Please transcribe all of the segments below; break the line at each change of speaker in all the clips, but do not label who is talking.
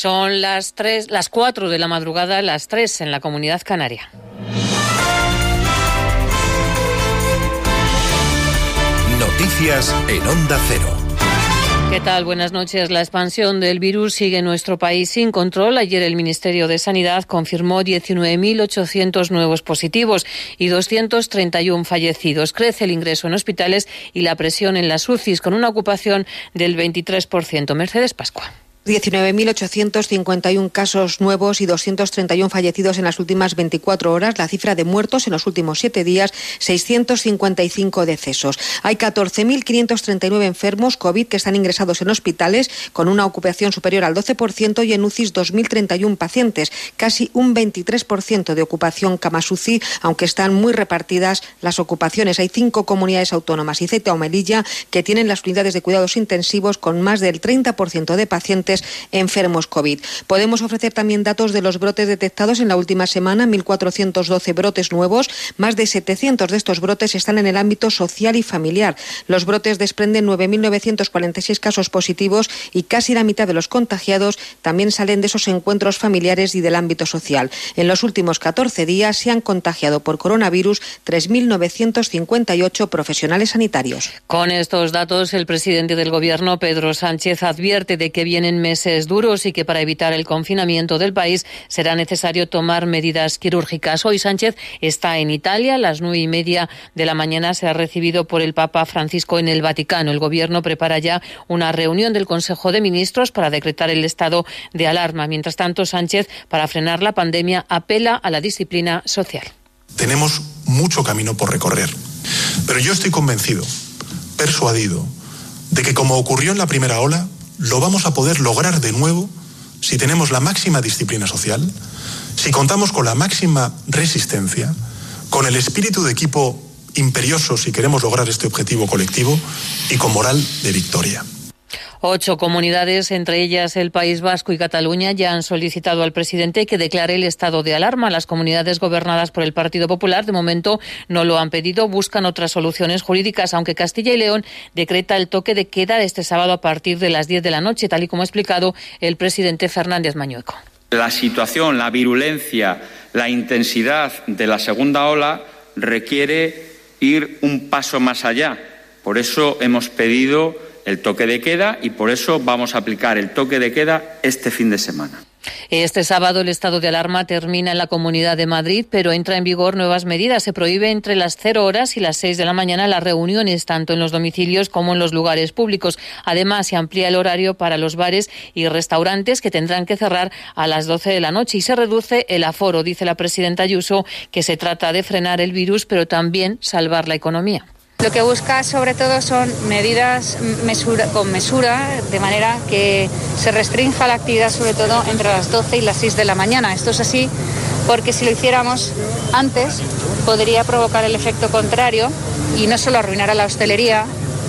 Son las tres, las cuatro de la madrugada, las tres en la comunidad canaria.
Noticias en Onda Cero.
¿Qué tal? Buenas noches. La expansión del virus sigue en nuestro país sin control. Ayer el Ministerio de Sanidad confirmó 19.800 nuevos positivos y 231 fallecidos. Crece el ingreso en hospitales y la presión en las UCIs con una ocupación del 23%. Mercedes Pascua.
19.851 casos nuevos y 231 fallecidos en las últimas 24 horas. La cifra de muertos en los últimos siete días, 655 decesos. Hay 14.539 enfermos COVID que están ingresados en hospitales con una ocupación superior al 12% y en UCIs 2.031 pacientes, casi un 23% de ocupación camas UCI, aunque están muy repartidas las ocupaciones. Hay cinco comunidades autónomas y Zeta o Melilla que tienen las unidades de cuidados intensivos con más del 30% de pacientes enfermos COVID. Podemos ofrecer también datos de los brotes detectados en la última semana, 1.412 brotes nuevos. Más de 700 de estos brotes están en el ámbito social y familiar. Los brotes desprenden 9.946 casos positivos y casi la mitad de los contagiados también salen de esos encuentros familiares y del ámbito social. En los últimos 14 días se han contagiado por coronavirus 3.958 profesionales sanitarios.
Con estos datos, el presidente del Gobierno, Pedro Sánchez, advierte de que vienen meses duros y que para evitar el confinamiento del país será necesario tomar medidas quirúrgicas. Hoy Sánchez está en Italia. A las nueve y media de la mañana será recibido por el Papa Francisco en el Vaticano. El Gobierno prepara ya una reunión del Consejo de Ministros para decretar el estado de alarma. Mientras tanto, Sánchez, para frenar la pandemia, apela a la disciplina social.
Tenemos mucho camino por recorrer, pero yo estoy convencido, persuadido, de que como ocurrió en la primera ola, lo vamos a poder lograr de nuevo si tenemos la máxima disciplina social, si contamos con la máxima resistencia, con el espíritu de equipo imperioso si queremos lograr este objetivo colectivo y con moral de victoria.
Ocho comunidades, entre ellas el País Vasco y Cataluña, ya han solicitado al presidente que declare el estado de alarma. Las comunidades gobernadas por el Partido Popular, de momento, no lo han pedido. Buscan otras soluciones jurídicas, aunque Castilla y León decreta el toque de queda este sábado a partir de las 10 de la noche, tal y como ha explicado el presidente Fernández Mañueco.
La situación, la virulencia, la intensidad de la segunda ola requiere ir un paso más allá. Por eso hemos pedido el toque de queda y por eso vamos a aplicar el toque de queda este fin de semana.
Este sábado el estado de alarma termina en la Comunidad de Madrid, pero entra en vigor nuevas medidas. Se prohíbe entre las 0 horas y las 6 de la mañana las reuniones, tanto en los domicilios como en los lugares públicos. Además, se amplía el horario para los bares y restaurantes que tendrán que cerrar a las 12 de la noche y se reduce el aforo, dice la presidenta Ayuso, que se trata de frenar el virus, pero también salvar la economía.
Lo que busca sobre todo son medidas con mesura, de manera que se restrinja la actividad sobre todo entre las 12 y las 6 de la mañana. Esto es así porque si lo hiciéramos antes podría provocar el efecto contrario y no solo arruinar a la hostelería,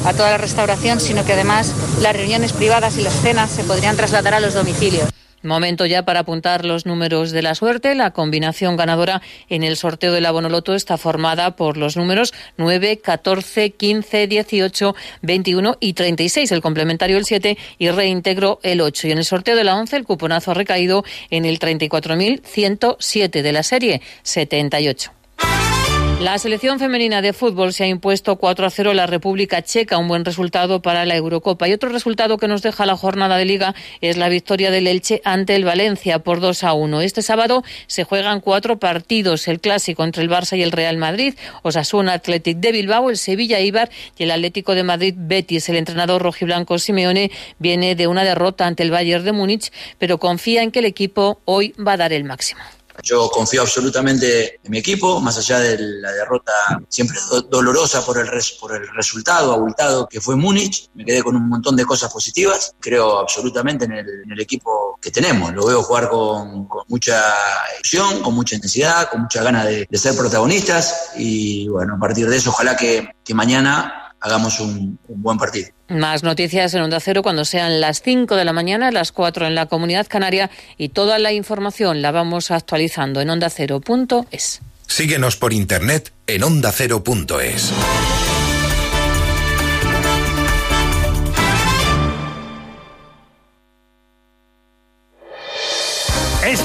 a toda la restauración, sino que además las reuniones privadas y las cenas se podrían trasladar a los domicilios.
Momento ya para apuntar los números de la suerte. La combinación ganadora en el sorteo del abono loto está formada por los números 9, 14, 15, 18, 21 y 36. El complementario el 7 y reintegro el 8. Y en el sorteo de la 11 el cuponazo ha recaído en el 34.107 de la serie 78. La selección femenina de fútbol se ha impuesto 4 a 0 a la República Checa, un buen resultado para la Eurocopa. Y otro resultado que nos deja la jornada de liga es la victoria del Elche ante el Valencia por 2 a 1. Este sábado se juegan cuatro partidos, el clásico entre el Barça y el Real Madrid, Osasuna Athletic de Bilbao, el Sevilla Ibar y el Atlético de Madrid Betis. El entrenador rojiblanco Simeone viene de una derrota ante el Bayern de Múnich, pero confía en que el equipo hoy va a dar el máximo.
Yo confío absolutamente en mi equipo, más allá de la derrota siempre dolorosa por el, por el resultado abultado que fue Múnich. Me quedé con un montón de cosas positivas. Creo absolutamente en el, equipo que tenemos. Lo veo jugar con, mucha ilusión, con mucha intensidad, con mucha ganas de, ser protagonistas. Y bueno, a partir de eso, ojalá que mañana hagamos un, buen partido.
Más noticias en Onda Cero cuando sean las 5 de la mañana, las 4 en la Comunidad Canaria y toda la información la vamos actualizando en ondacero.es.
Síguenos por internet en ondacero.es.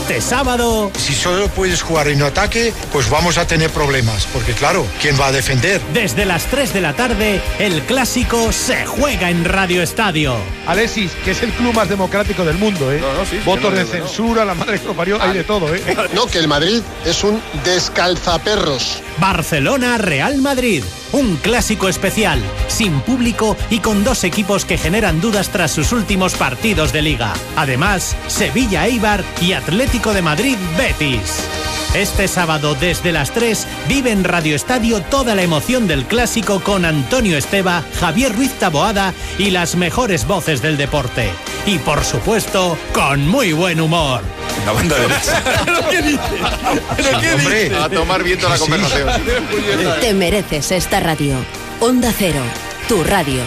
Este sábado...
Si solo puedes jugar en ataque, pues vamos a tener problemas, porque claro, ¿quién va a defender?
Desde las 3 de la tarde, el clásico se juega en Radio Estadio.
Alexis, que es el club más democrático del mundo, ¿eh? Votos de censura, la madre que lo parió, hay de todo, ¿eh?
No, que el Madrid es un descalzaperros.
Barcelona Real Madrid, un clásico especial, sin público y con dos equipos que generan dudas tras sus últimos partidos de liga. Además, Sevilla Eibar y Atlético de Madrid Betis. Este sábado desde las 3 vive en Radio Estadio toda la emoción del clásico con Antonio Esteba, Javier Ruiz Taboada y las mejores voces del deporte. Y por supuesto, con muy buen humor.
La banda derecha.
¿Pero qué dices? ¿Pero qué
Hombre,
dices?
a tomar viento la
Sí.
conversación.
Te mereces esta radio. Onda Cero, tu radio.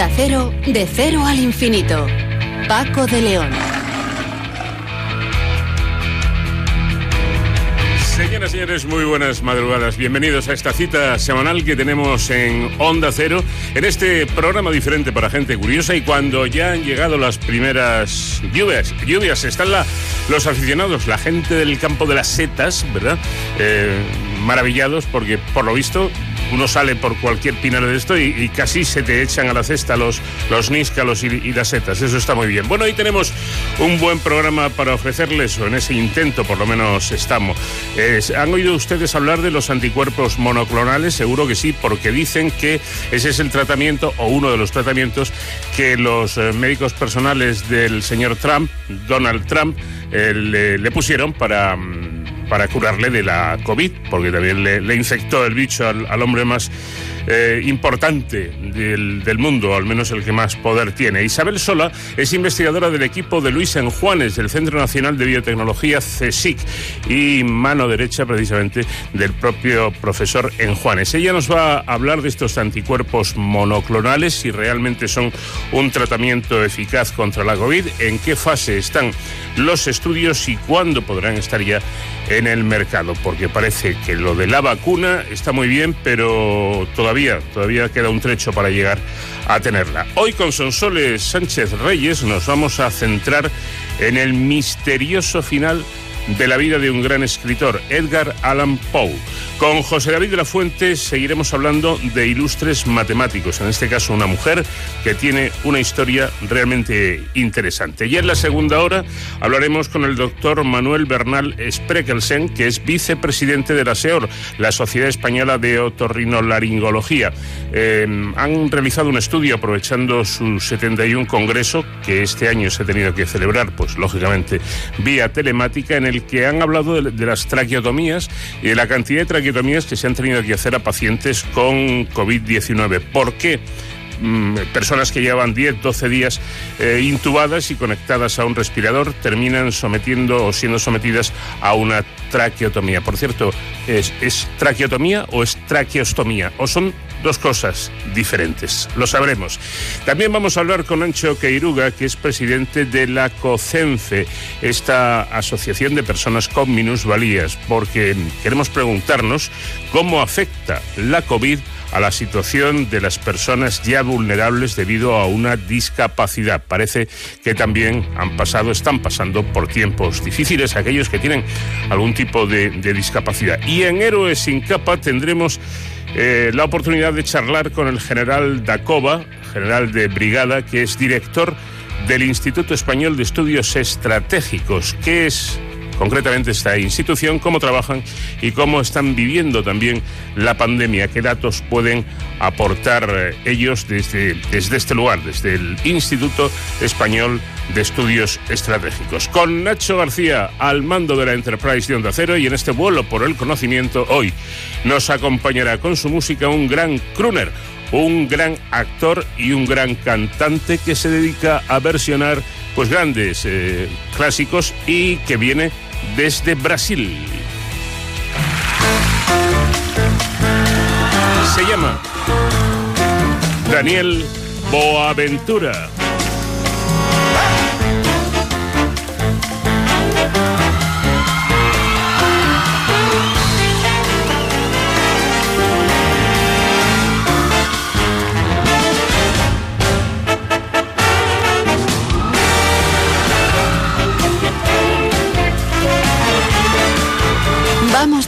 Onda Cero, de cero al infinito. Paco de León.
Señoras y señores, muy buenas madrugadas. Bienvenidos a esta cita semanal que tenemos en Onda Cero, en este programa diferente para gente curiosa y cuando ya han llegado las primeras lluvias, lluvias, están los aficionados, la gente del campo de las setas, ¿verdad? Eh, maravillados porque por lo visto uno sale por cualquier pinar de esto y, y casi se te echan a la cesta los, los níscalos y, las setas. Eso está muy bien. Bueno, hoy tenemos un buen programa para ofrecerles, o en ese intento por lo menos estamos. Es- ¿Han oído ustedes hablar de los anticuerpos monoclonales? Seguro que sí, porque dicen que ese es el tratamiento o uno de los tratamientos que los eh, médicos personales del señor Trump, Donald Trump, eh, le, le pusieron para... mm, para curarle de la COVID, porque también le, infectó el bicho al, hombre más eh, importante del, del mundo, al menos el que más poder tiene. Isabel Sola es investigadora del equipo de Luis Enjuanes, del Centro Nacional de Biotecnología CSIC, y mano derecha precisamente del propio profesor Enjuanes. Ella nos va a hablar de estos anticuerpos monoclonales, si realmente son un tratamiento eficaz contra la COVID, en qué fase están los estudios y cuándo podrán estar ya en el mercado, porque parece que lo de la vacuna está muy bien, pero todavía, todavía queda un trecho para llegar a tenerla. Hoy con Sonsoles Sánchez Reyes nos vamos a centrar en el misterioso final de la vida de un gran escritor, Edgar Allan Poe. Con José David de la Fuente seguiremos hablando de ilustres matemáticos, en este caso una mujer que tiene una historia realmente interesante. Y en la segunda hora hablaremos con el doctor Manuel Bernal Sprekelsen, que es vicepresidente de la SEOR, la Sociedad Española de Otorrinolaringología. Eh, han realizado un estudio aprovechando su 71 congreso, que este año se ha tenido que celebrar, pues lógicamente, vía telemática, en el que han hablado de, de las traqueotomías y de la cantidad de traqueotomías que se han tenido que hacer a pacientes con COVID-19. ¿Por qué? Mm, personas que llevan 10, 12 días eh, intubadas y conectadas a un respirador terminan sometiendo o siendo sometidas a una traqueotomía. Por cierto, ¿es, es traqueotomía o es traqueostomía? ¿O son dos cosas diferentes? Lo sabremos. También vamos a hablar con Ancho Queiruga, que es presidente de la COCENFE, esta asociación de personas con minusvalías, porque queremos preguntarnos cómo afecta la COVID a la situación de las personas ya vulnerables debido a una discapacidad. Parece que también han pasado, están pasando por tiempos difíciles aquellos que tienen algún tipo de, discapacidad. Y en Héroes sin capa tendremos eh, la oportunidad de charlar con el general Dacova, general de brigada, que es director del Instituto Español de Estudios Estratégicos, que es concretamente esta institución, cómo trabajan y cómo están viviendo también la pandemia, qué datos pueden aportar eh, ellos desde, desde este lugar, desde el Instituto Español de Estudios Estratégicos. Con Nacho García al mando de la Enterprise de Onda Cero y en este vuelo por el conocimiento hoy nos acompañará con su música un gran crooner, un gran actor y un gran cantante que se dedica a versionar pues grandes eh, clásicos y que viene desde Brasil. Se llama Daniel Boaventura.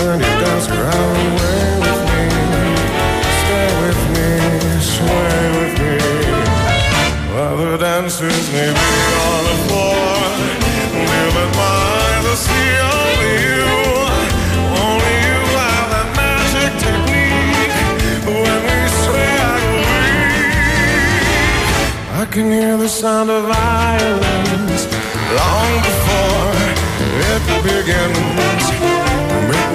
When you dance with me, stay with me, sway with me. Other dancers may be on the floor, only you. Only you have that magic technique. When we sway, I. I can hear the sound of violins long before it begins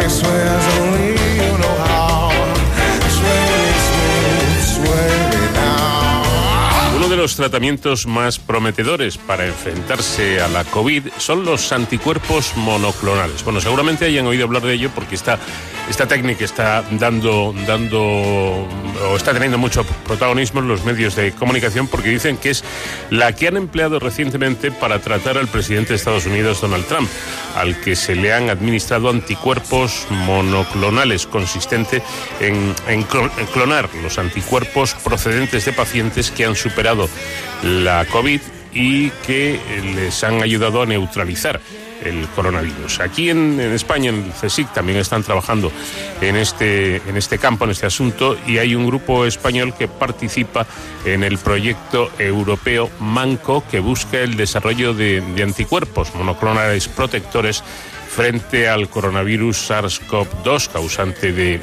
swears only you know how.
Los tratamientos más prometedores para enfrentarse a la COVID son los anticuerpos monoclonales. Bueno, seguramente hayan oído hablar de ello porque esta, esta técnica está dando, dando o está teniendo mucho protagonismo en los medios de comunicación porque dicen que es la que han empleado recientemente para tratar al presidente de Estados Unidos, Donald Trump, al que se le han administrado anticuerpos monoclonales, consistente en, en clon- en clonar los anticuerpos procedentes de pacientes que han superado la COVID y que les han ayudado a neutralizar el coronavirus. Aquí en, en España, en el CSIC, también están trabajando en este, en este campo, en este asunto, y hay un grupo español que participa en el proyecto europeo MANCO, que busca el desarrollo de, de anticuerpos monoclonales protectores frente al coronavirus SARS-CoV-2 causante de,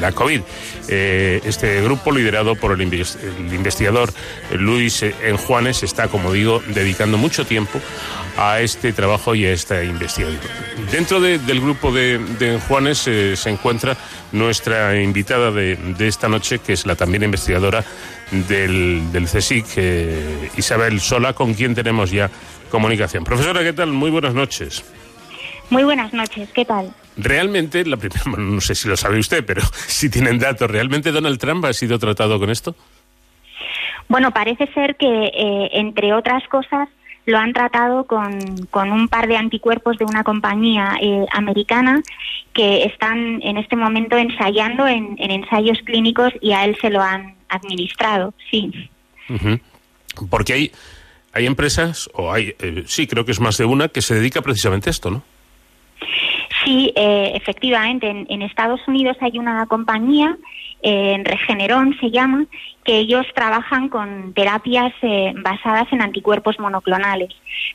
la COVID. Eh, este grupo, liderado por el, inves- el investigador Luis Enjuanes, está, como digo, dedicando mucho tiempo a este trabajo y a esta investigación. Dentro de- del grupo de, Enjuanes eh, se encuentra nuestra invitada de, de esta noche, que es la también investigadora del, del CSIC, eh, Isabel Sola, con quien tenemos ya comunicación. Profesora, ¿qué tal? Muy buenas noches.
Muy buenas noches, ¿qué tal?
Realmente, la primera, bueno, no sé si lo sabe usted, pero si tienen datos, ¿realmente Donald Trump ha sido tratado con esto?
Bueno, parece ser que, eh, entre otras cosas, lo han tratado con, con un par de anticuerpos de una compañía eh, americana que están en este momento ensayando en, en ensayos clínicos y a él se lo han administrado, sí.
Porque hay, hay empresas, o hay, eh, sí, creo que es más de una, que se dedica precisamente a esto, ¿no?
Sí, eh, efectivamente, en, Estados Unidos hay una compañía, eh, en Regeneron se llama, que ellos trabajan con terapias eh, basadas en anticuerpos monoclonales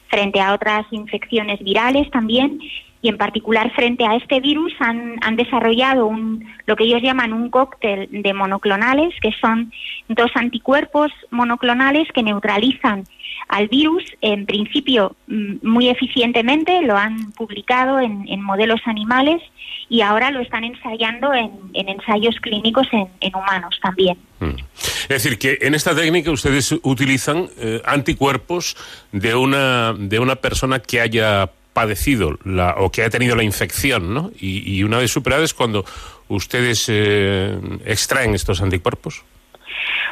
frente a otras infecciones virales también y en particular frente a este virus han, han desarrollado un, lo que ellos llaman un cóctel de monoclonales, que son dos anticuerpos monoclonales que neutralizan al virus, en principio mm, muy eficientemente, lo han publicado en, en modelos animales y ahora lo están ensayando en, en ensayos clínicos en, humanos también.
Es decir, que en esta técnica ustedes utilizan eh, anticuerpos de una, de una persona que haya padecido la, o que haya tenido la infección, ¿no? Y, y una vez superada es cuando ustedes eh, extraen estos anticuerpos.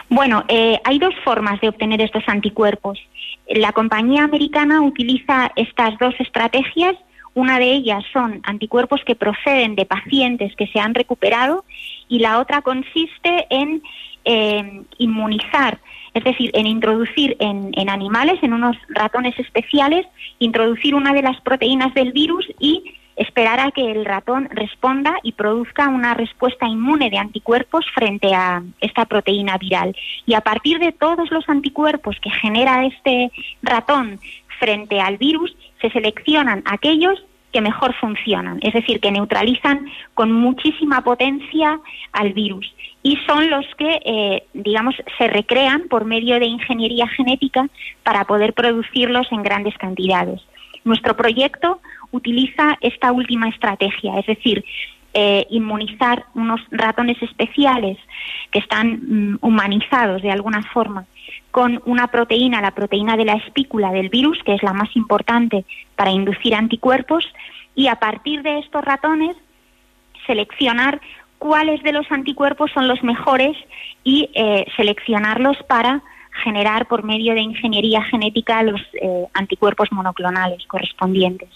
Bueno, eh, hay dos formas de obtener estos anticuerpos. La compañía americana utiliza estas dos estrategias. Una de ellas son anticuerpos que proceden de pacientes que se han recuperado y la otra consiste en eh, inmunizar, es decir, en introducir en, en animales, en unos ratones especiales, introducir una de las proteínas del virus y esperar a que el ratón responda y produzca una respuesta inmune de anticuerpos frente a esta proteína viral. Y a partir de todos los anticuerpos que genera este ratón frente al virus, se seleccionan aquellos que mejor funcionan, es decir, que neutralizan con muchísima potencia al virus y son los que, eh, digamos, se recrean por medio de ingeniería genética para poder producirlos en grandes cantidades. Nuestro proyecto utiliza esta última estrategia, es decir, eh, inmunizar unos ratones especiales que están mm, humanizados de alguna forma con una proteína, la proteína de la espícula del virus, que es la más importante para inducir anticuerpos, y a partir de estos ratones seleccionar cuáles de los anticuerpos son los mejores y eh, seleccionarlos para generar por medio de ingeniería genética los eh, anticuerpos monoclonales correspondientes.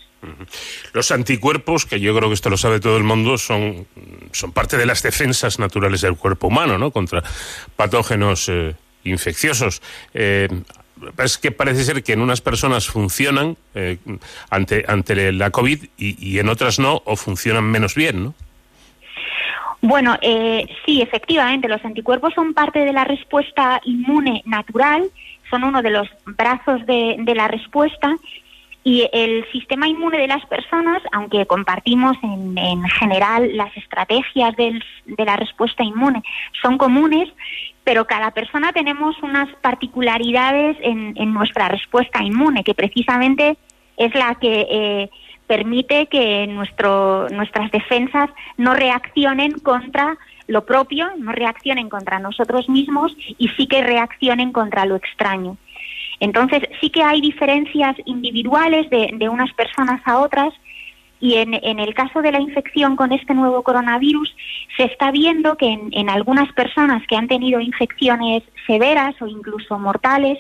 Los anticuerpos, que yo creo que esto lo sabe todo el mundo, son, son parte de las defensas naturales del cuerpo humano, ¿no? Contra patógenos eh, infecciosos. Eh, es que parece ser que en unas personas funcionan ante, ante la COVID y, en otras no, o funcionan menos bien, ¿no?
Bueno, eh, sí, efectivamente, los anticuerpos son parte de la respuesta inmune natural, son uno de los brazos de, la respuesta y el sistema inmune de las personas, aunque compartimos en, en general las estrategias del, de la respuesta inmune, son comunes, pero cada persona tenemos unas particularidades en, en nuestra respuesta inmune, que precisamente es la que eh, permite que nuestro, nuestras defensas no reaccionen contra lo propio, no reaccionen contra nosotros mismos y sí que reaccionen contra lo extraño. Entonces, sí que hay diferencias individuales de, de unas personas a otras, y en, el caso de la infección con este nuevo coronavirus, se está viendo que en, algunas personas que han tenido infecciones severas o incluso mortales,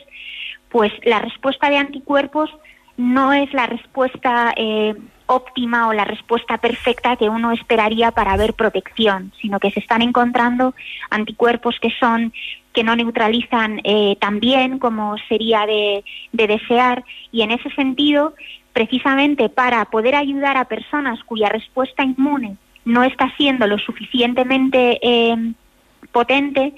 pues la respuesta de anticuerpos no es la respuesta eh, óptima o la respuesta perfecta que uno esperaría para ver protección, sino que se están encontrando anticuerpos que son que no neutralizan eh, tan bien como sería de, de desear. Y en ese sentido precisamente para poder ayudar a personas cuya respuesta inmune no está siendo lo suficientemente eh, potente,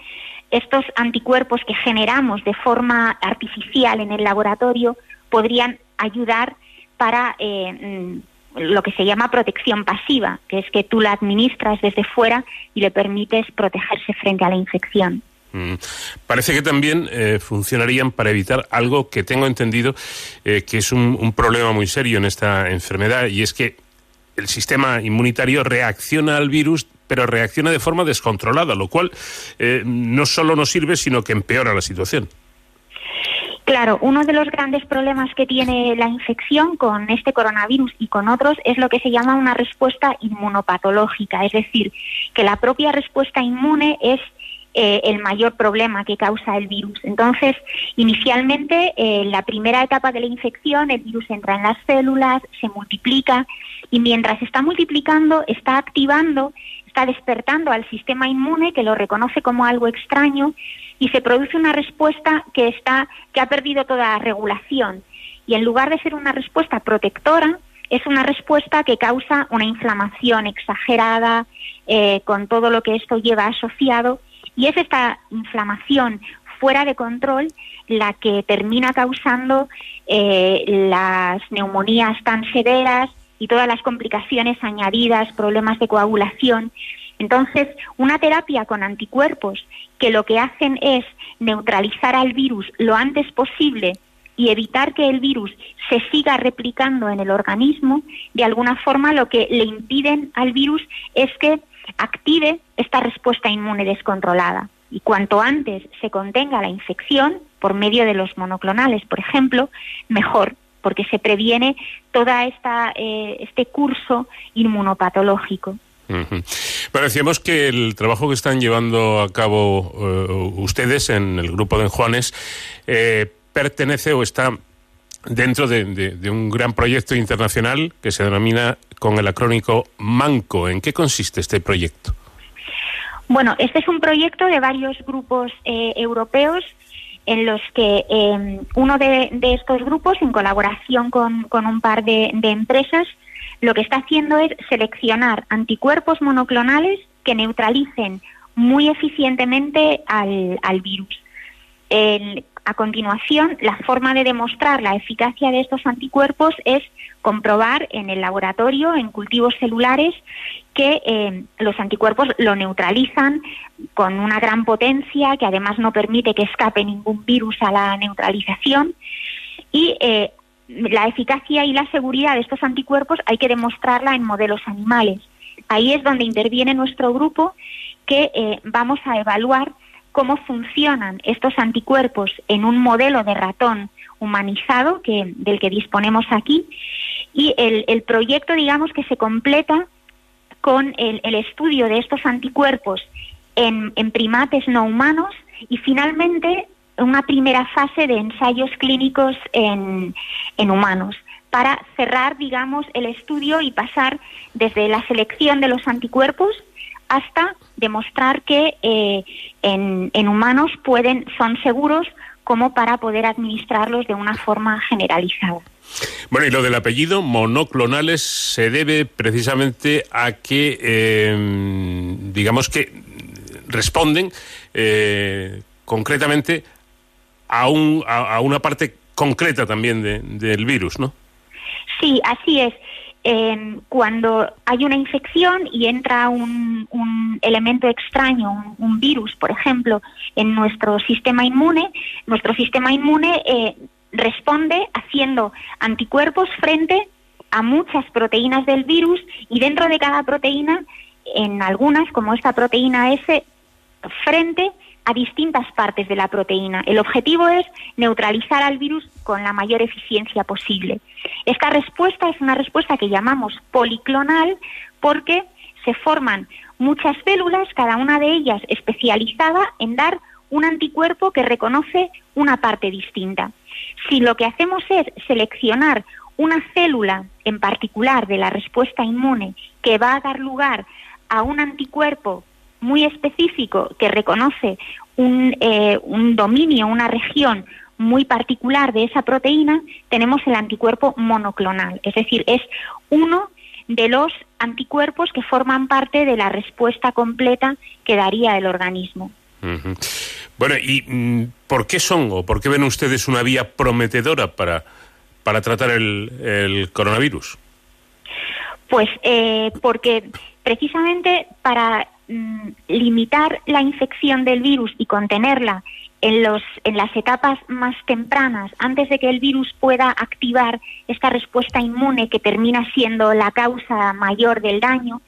estos anticuerpos que generamos de forma artificial en el laboratorio podrían ayudar para eh, mm, lo que se llama protección pasiva, que es que tú la administras desde fuera y le permites protegerse frente a la infección.
Mm. Parece que también eh, funcionarían para evitar algo que tengo entendido eh, que es un, problema muy serio en esta enfermedad y es que el sistema inmunitario reacciona al virus pero reacciona de forma descontrolada, lo cual eh, no solo no sirve, sino que empeora la situación.
Claro, uno de los grandes problemas que tiene la infección con este coronavirus y con otros es lo que se llama una respuesta inmunopatológica, es decir, que la propia respuesta inmune es eh, el mayor problema que causa el virus. Entonces, inicialmente, en eh, la primera etapa de la infección, el virus entra en las células, se multiplica y mientras está multiplicando, está activando, está despertando al sistema inmune que lo reconoce como algo extraño y se produce una respuesta que está que ha perdido toda regulación y en lugar de ser una respuesta protectora es una respuesta que causa una inflamación exagerada eh, con todo lo que esto lleva asociado y es esta inflamación fuera de control la que termina causando eh, las neumonías tan severas y todas las complicaciones añadidas, problemas de coagulación. Entonces, una terapia con anticuerpos que lo que hacen es neutralizar al virus lo antes posible y evitar que el virus se siga replicando en el organismo, de alguna forma lo que le impiden al virus es que active esta respuesta inmune descontrolada. Y cuanto antes se contenga la infección, por medio de los monoclonales, por ejemplo, mejor, porque se previene esta eh, este curso inmunopatológico.
Pero decíamos que el trabajo que están llevando a cabo eh, ustedes en el grupo de Juanes eh, pertenece o está dentro de, un gran proyecto internacional que se denomina con el acrónico MANCO. ¿En qué consiste este proyecto?
Bueno, este es un proyecto de varios grupos eh, europeos en los que em, uno de, estos grupos, en colaboración con, un par de, empresas, lo que está haciendo es seleccionar anticuerpos monoclonales que neutralicen muy eficientemente al, al virus. A continuación, la forma de demostrar la eficacia de estos anticuerpos es comprobar en el laboratorio, en cultivos celulares, que eh, los anticuerpos lo neutralizan con una gran potencia, que además no permite que escape ningún virus a la neutralización. Y eh, la eficacia y la seguridad de estos anticuerpos hay que demostrarla en modelos animales. Ahí es donde interviene nuestro grupo, que eh, vamos a evaluar cómo funcionan estos anticuerpos en un modelo de ratón humanizado que, del que disponemos aquí y el, proyecto, digamos, que se completa con el, estudio de estos anticuerpos en, primates no humanos y finalmente una primera fase de ensayos clínicos en, humanos para cerrar, digamos, el estudio y pasar desde la selección de los anticuerpos hasta demostrar que eh, en, humanos pueden, son seguros como para poder administrarlos de una forma generalizada.
Bueno, y lo del apellido monoclonales se debe precisamente a que, em, digamos que responden eh, concretamente a, un, a, una parte concreta también del virus, ¿no?
Sí, así es. Em, cuando hay una infección y entra un, elemento extraño, un, virus, por ejemplo, en nuestro sistema inmune, nuestro sistema inmune eh, responde haciendo anticuerpos frente a muchas proteínas del virus y dentro de cada proteína, en algunas, como esta proteína S, frente a distintas partes de la proteína. El objetivo es neutralizar al virus con la mayor eficiencia posible. Esta respuesta es una respuesta que llamamos policlonal porque se forman muchas células, cada una de ellas especializada en dar un anticuerpo que reconoce una parte distinta. Si lo que hacemos es seleccionar una célula en particular de la respuesta inmune que va a dar lugar a un anticuerpo muy específico que reconoce un, eh, un dominio, una región muy particular de esa proteína, tenemos el anticuerpo monoclonal, es decir, es uno de los anticuerpos que forman parte de la respuesta completa que daría el organismo.
Bueno, ¿y mm, por qué son o por qué ven ustedes una vía prometedora para, para tratar el, el coronavirus?
Pues eh, porque precisamente para Mm, limitar la infección del virus y contenerla en, los, en las etapas más tempranas, antes de que el virus pueda activar esta respuesta inmune que termina siendo la causa mayor del daño,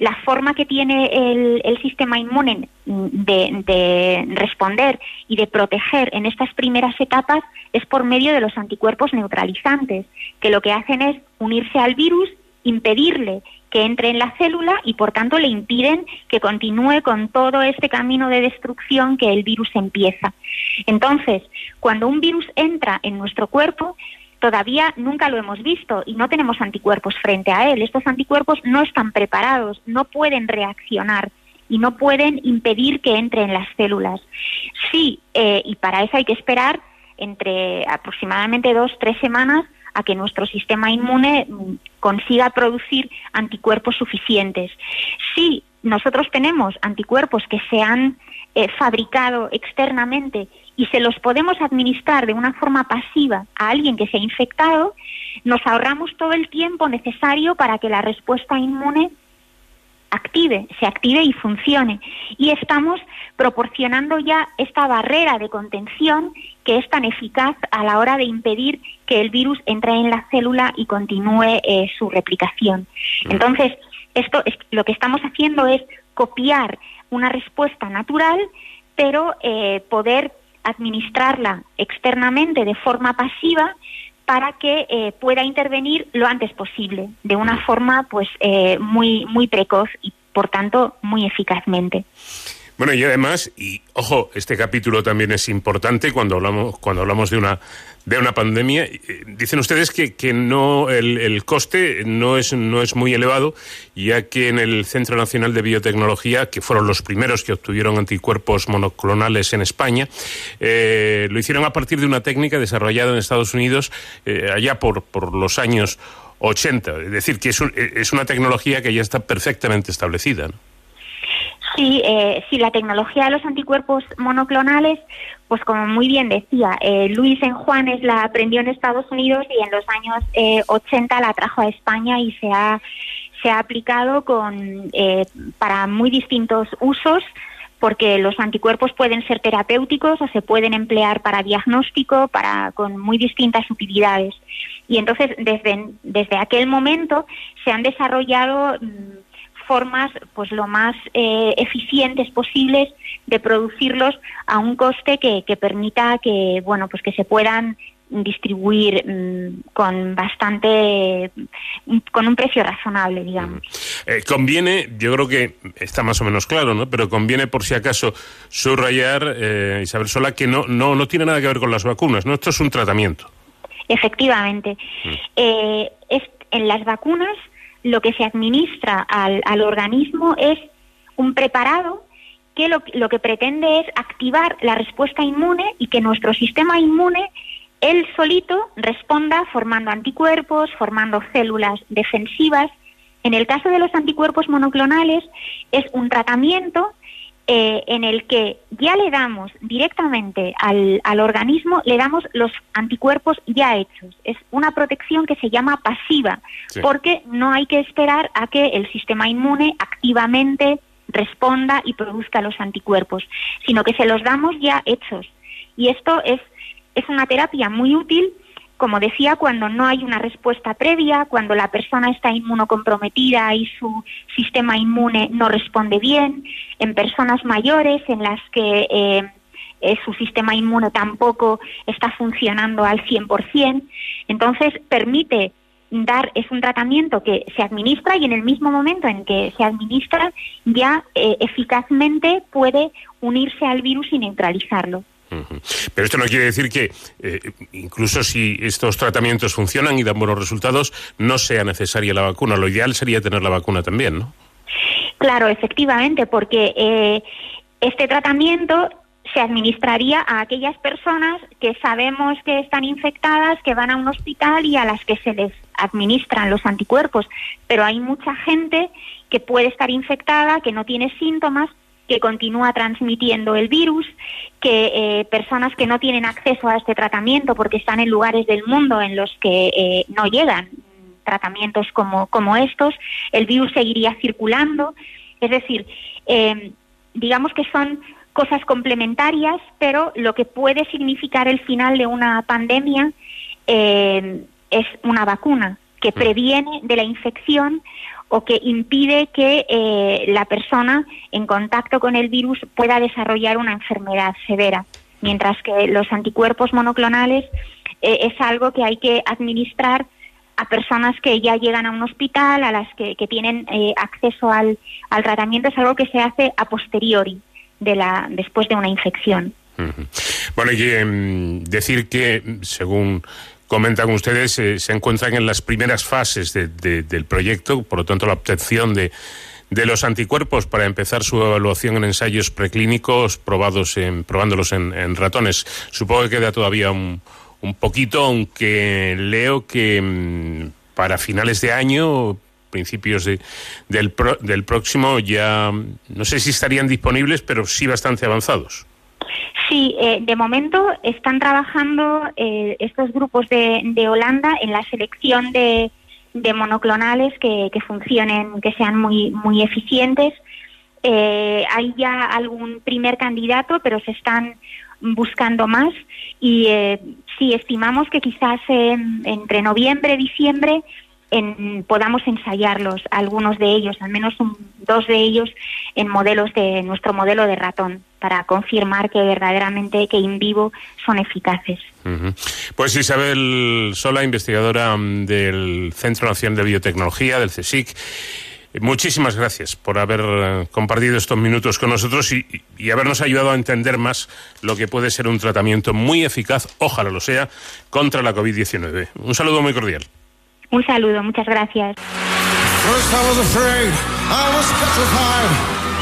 la forma que tiene el, sistema inmune de, de, responder y de proteger en estas primeras etapas es por medio de los anticuerpos neutralizantes, que lo que hacen es unirse al virus, impedirle que entre en la célula y por tanto le impiden que continúe con todo este camino de destrucción que el virus empieza. Entonces, cuando un virus entra en nuestro cuerpo, todavía nunca lo hemos visto y no tenemos anticuerpos frente a él. Estos anticuerpos no están preparados, no pueden reaccionar y no pueden impedir que entre en las células. Sí, eh, y para eso hay que esperar entre aproximadamente dos, tres semanas a que nuestro sistema inmune mm, consiga producir anticuerpos suficientes. Si nosotros tenemos anticuerpos que se han eh, fabricado externamente y se los podemos administrar de una forma pasiva a alguien que se ha infectado, nos ahorramos todo el tiempo necesario para que la respuesta inmune active, se active y funcione. Y estamos proporcionando ya esta barrera de contención que es tan eficaz a la hora de impedir que el virus entre en la célula y continúe eh, su replicación. Entonces, esto es, lo que estamos haciendo es copiar una respuesta natural, pero eh, poder administrarla externamente de forma pasiva para que eh, pueda intervenir lo antes posible, de una forma pues muy muy precoz y por tanto muy eficazmente.
Bueno, y además, y ojo, este capítulo también es importante cuando hablamos, cuando hablamos de una de una pandemia. Eh, dicen ustedes que, que no el, el, coste no es, no es muy elevado, ya que en el Centro Nacional de Biotecnología, que fueron los primeros que obtuvieron anticuerpos monoclonales en España, eh, lo hicieron a partir de una técnica desarrollada en Estados Unidos eh, allá por, por los años 80. Es decir, que es, es una tecnología que ya está perfectamente establecida. ¿no?
Sí, eh, sí, la tecnología de los anticuerpos monoclonales, pues como muy bien decía, eh, Luis en Juanes la aprendió en Estados Unidos y en los años eh, 80 la trajo a España y se ha, se ha aplicado con, eh, para muy distintos usos porque los anticuerpos pueden ser terapéuticos o se pueden emplear para diagnóstico, para con muy distintas utilidades. Y entonces desde, desde aquel momento se han desarrollado mm, formas pues lo más eh, eficientes posibles de producirlos a un coste que, que permita que bueno pues que se puedan distribuir mm, con bastante con un precio razonable digamos
Eh, conviene, yo creo que está más o menos claro, ¿no? Pero conviene por si acaso subrayar, eh, Isabel Sola, que no, no, no tiene nada que ver con las vacunas, ¿no? Esto es un tratamiento.
Efectivamente. Eh, es, en las vacunas lo que se administra al, al organismo es un preparado que lo, lo que pretende es activar la respuesta inmune y que nuestro sistema inmune él solito responda formando anticuerpos, formando células defensivas. En el caso de los anticuerpos monoclonales es un tratamiento eh, en el que ya le damos directamente al, al organismo, le damos los anticuerpos ya hechos. Es una protección que se llama pasiva,
Sí.
porque no hay que esperar a que el sistema inmune activamente responda y produzca los anticuerpos, sino que se los damos ya hechos. Y esto es, es una terapia muy útil, como decía, cuando no hay una respuesta previa, cuando la persona está inmunocomprometida y su sistema inmune no responde bien, en personas mayores en las que eh, eh, su sistema inmune tampoco está funcionando al 100%. Entonces, permite dar, es un tratamiento que se administra y en el mismo momento en que se administra ya eh, eficazmente puede unirse al virus y neutralizarlo.
Pero esto no quiere decir que, eh, incluso si estos tratamientos funcionan y dan buenos resultados, no sea necesaria la vacuna. Lo ideal sería tener la vacuna también, ¿no?
Claro, efectivamente, porque eh, este tratamiento se administraría a aquellas personas que sabemos que están infectadas, que van a un hospital y a las que se les administran los anticuerpos. Pero hay mucha gente que puede estar infectada, que no tiene síntomas, que continúa transmitiendo el virus, que eh, personas que no tienen acceso a este tratamiento porque están en lugares del mundo en los que eh, no llegan tratamientos como, como estos, el virus seguiría circulando. Es decir, eh, digamos que son cosas complementarias, pero lo que puede significar el final de una pandemia eh, es una vacuna que previene de la infección o que impide que eh, la persona en contacto con el virus pueda desarrollar una enfermedad severa, mientras que los anticuerpos monoclonales eh, es algo que hay que administrar a personas que ya llegan a un hospital, a las que, tienen eh, acceso al, tratamiento, es algo que se hace a posteriori, de la, después de una infección.
Bueno, hay que mm, decir que, según comentan ustedes, eh, se encuentran en las primeras fases de- de- del proyecto, por lo tanto, la obtención de, de los anticuerpos para empezar su evaluación en ensayos preclínicos probados en, probándolos en, en ratones. Supongo que queda todavía un, un poquito, aunque leo que mm, para finales de año, principios de- del, pro- del próximo, ya mm, no sé si estarían disponibles, pero sí bastante avanzados.
Sí, eh, de momento están trabajando eh, estos grupos de, de Holanda en la selección de, de monoclonales que, que funcionen, que sean muy, muy eficientes. Eh, hay ya algún primer candidato, pero se están buscando más y eh, sí estimamos que quizás en- entre noviembre y diciembre en- podamos ensayarlos, algunos de ellos, al menos un- dos de ellos en modelos de nuestro modelo de ratón para confirmar que verdaderamente que in vivo son eficaces.
Ujú. Pues Isabel Sola, investigadora mm, del Centro Nacional de Biotecnología, del CSIC. Muchísimas gracias por haber eh, compartido estos minutos con nosotros y, y habernos ayudado a entender más lo que puede ser un tratamiento muy eficaz, ojalá lo sea, contra la COVID-19. Un saludo muy cordial.
Un saludo, muchas gracias.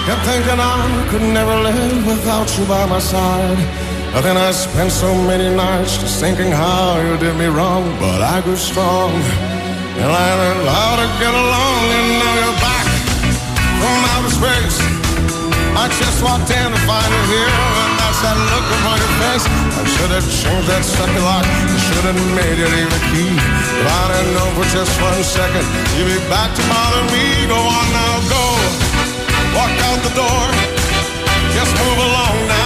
Kept thinking I could never live without you by my side. But then I spent so many nights just thinking how you did me wrong. But I grew strong, and I learned how to get along. And now you're back from outer space. I just walked in to find you here, that look upon your face. I should have changed that sucker lock. I should have made it even key. If I'd have known for just one second, you'd be back to bother me. Go on now, go. Walk out the door. Just move along now.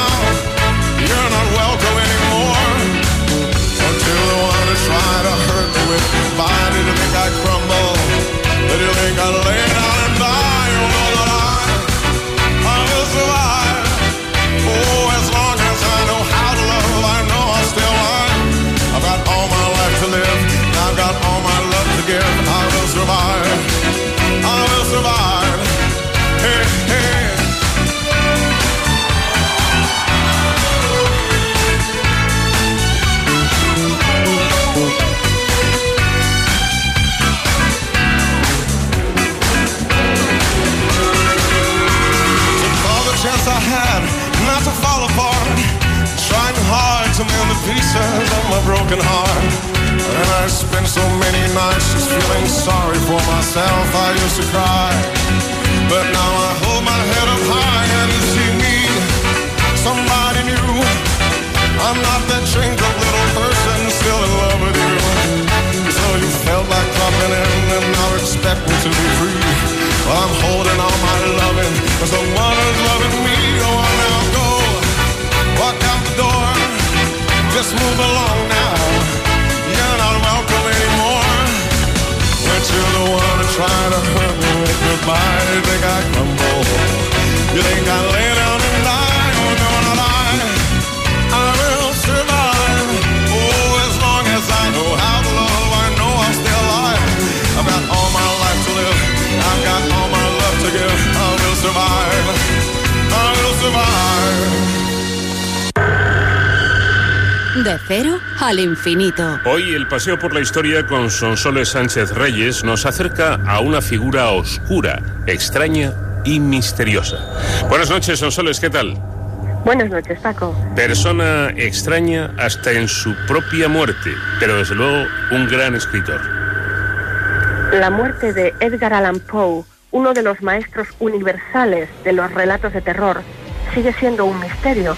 Broken heart. And I spent so many nights just feeling sorry for myself. I used to cry. But now I hold my head up high and see me. Somebody new. I'm not that changed up little person still in love with you. So you felt like dropping in and now expect me to be free. Well, I'm holding all my loving for someone who's loving me. Oh, Go on now, Just move along now. You're not welcome anymore. But you're the one to try to hurt me with goodbye. You think I crumble? You think I lay down and die? Oh, no, not I.
De cero al infinito.
Hoy el paseo por la historia con Sonsoles Sánchez Reyes nos acerca a una figura oscura, extraña y misteriosa. Buenas noches, Sonsoles, ¿qué tal?
Buenas noches, Paco.
Persona extraña hasta en su propia muerte, pero desde luego un gran escritor.
La muerte de Edgar Allan Poe, uno de los maestros universales de los relatos de terror, sigue siendo un misterio.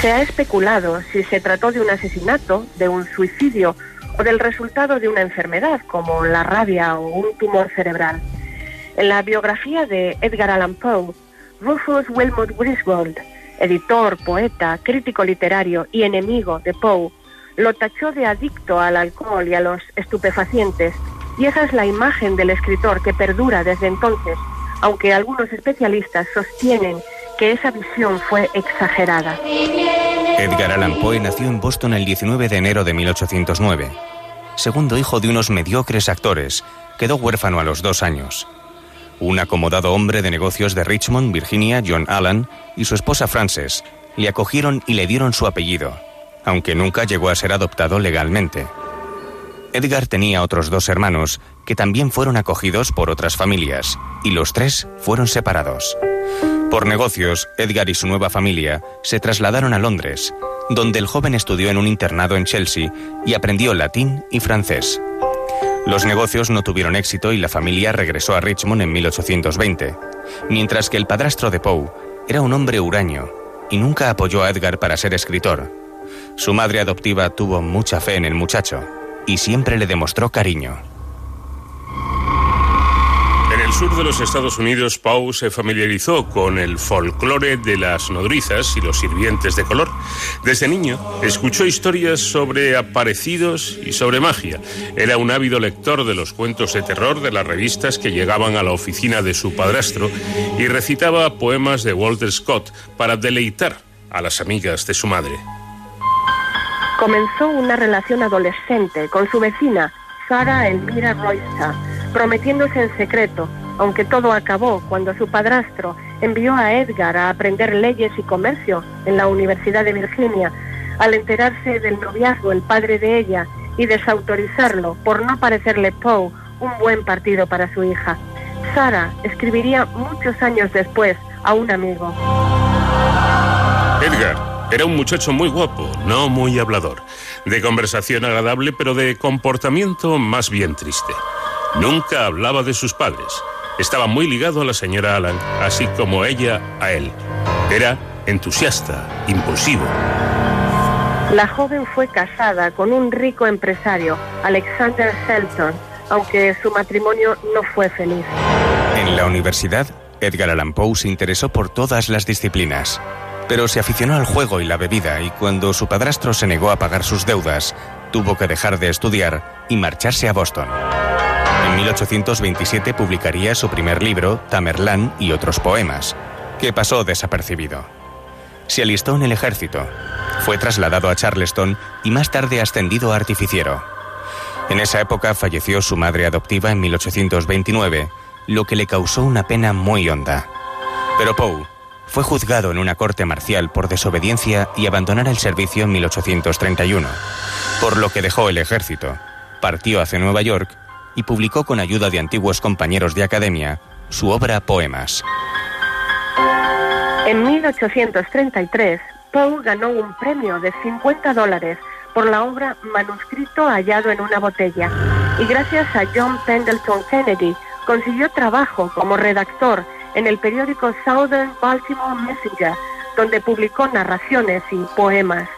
Se ha especulado si se trató de un asesinato, de un suicidio o del resultado de una enfermedad como la rabia o un tumor cerebral. En la biografía de Edgar Allan Poe, Rufus Wilmot Griswold, editor, poeta, crítico literario y enemigo de Poe, lo tachó de adicto al alcohol y a los estupefacientes, y esa es la imagen del escritor que perdura desde entonces, aunque algunos especialistas sostienen que esa visión fue exagerada.
Edgar Allan Poe nació en Boston el 19 de enero de 1809. Segundo hijo de unos mediocres actores, quedó huérfano a los dos años. Un acomodado hombre de negocios de Richmond, Virginia, John Allan, y su esposa Frances, le acogieron y le dieron su apellido, aunque nunca llegó a ser adoptado legalmente. Edgar tenía otros dos hermanos que también fueron acogidos por otras familias, y los tres fueron separados. Por negocios, Edgar y su nueva familia se trasladaron a Londres, donde el joven estudió en un internado en Chelsea y aprendió latín y francés. Los negocios no tuvieron éxito y la familia regresó a Richmond en 1820, mientras que el padrastro de Poe era un hombre huraño y nunca apoyó a Edgar para ser escritor. Su madre adoptiva tuvo mucha fe en el muchacho y siempre le demostró cariño.
En el sur de los Estados Unidos, Poe se familiarizó con el folclore de las nodrizas y los sirvientes de color. Desde niño, escuchó historias sobre aparecidos y sobre magia. Era un ávido lector de los cuentos de terror de las revistas que llegaban a la oficina de su padrastro y recitaba poemas de Walter Scott para deleitar a las amigas de su madre.
Comenzó una relación adolescente con su vecina, Sara Elvira Royster, prometiéndose en secreto, aunque todo acabó cuando su padrastro envió a Edgar a aprender leyes y comercio en la Universidad de Virginia, al enterarse del noviazgo el padre de ella y desautorizarlo por no parecerle Poe un buen partido para su hija. Sara escribiría muchos años después a un amigo.
Edgar era un muchacho muy guapo, no muy hablador, de conversación agradable, pero de comportamiento más bien triste. Nunca hablaba de sus padres. estaba muy ligado a la señora Alan, así como ella a él. Era entusiasta, impulsivo.
La joven fue casada con un rico empresario, Alexander Selton, aunque su matrimonio no fue feliz.
En la universidad, Edgar Allan Poe se interesó por todas las disciplinas, pero se aficionó al juego y la bebida y cuando su padrastro se negó a pagar sus deudas, tuvo que dejar de estudiar y marcharse a Boston. En 1827 publicaría su primer libro, Tamerlán y otros poemas, que pasó desapercibido. Se alistó en el ejército, fue trasladado a Charleston y más tarde ascendido a artificiero. En esa época falleció su madre adoptiva en 1829, lo que le causó una pena muy honda. Pero Poe fue juzgado en una corte marcial por desobediencia y abandonar el servicio en 1831, por lo que dejó el ejército, partió hacia Nueva York y publicó con ayuda de antiguos compañeros de academia su obra Poemas.
En 1833, Poe ganó un premio de 50 dólares por la obra Manuscrito hallado en una botella y gracias a John Pendleton Kennedy consiguió trabajo como redactor en el periódico Southern Baltimore Messenger, donde publicó narraciones y poemas.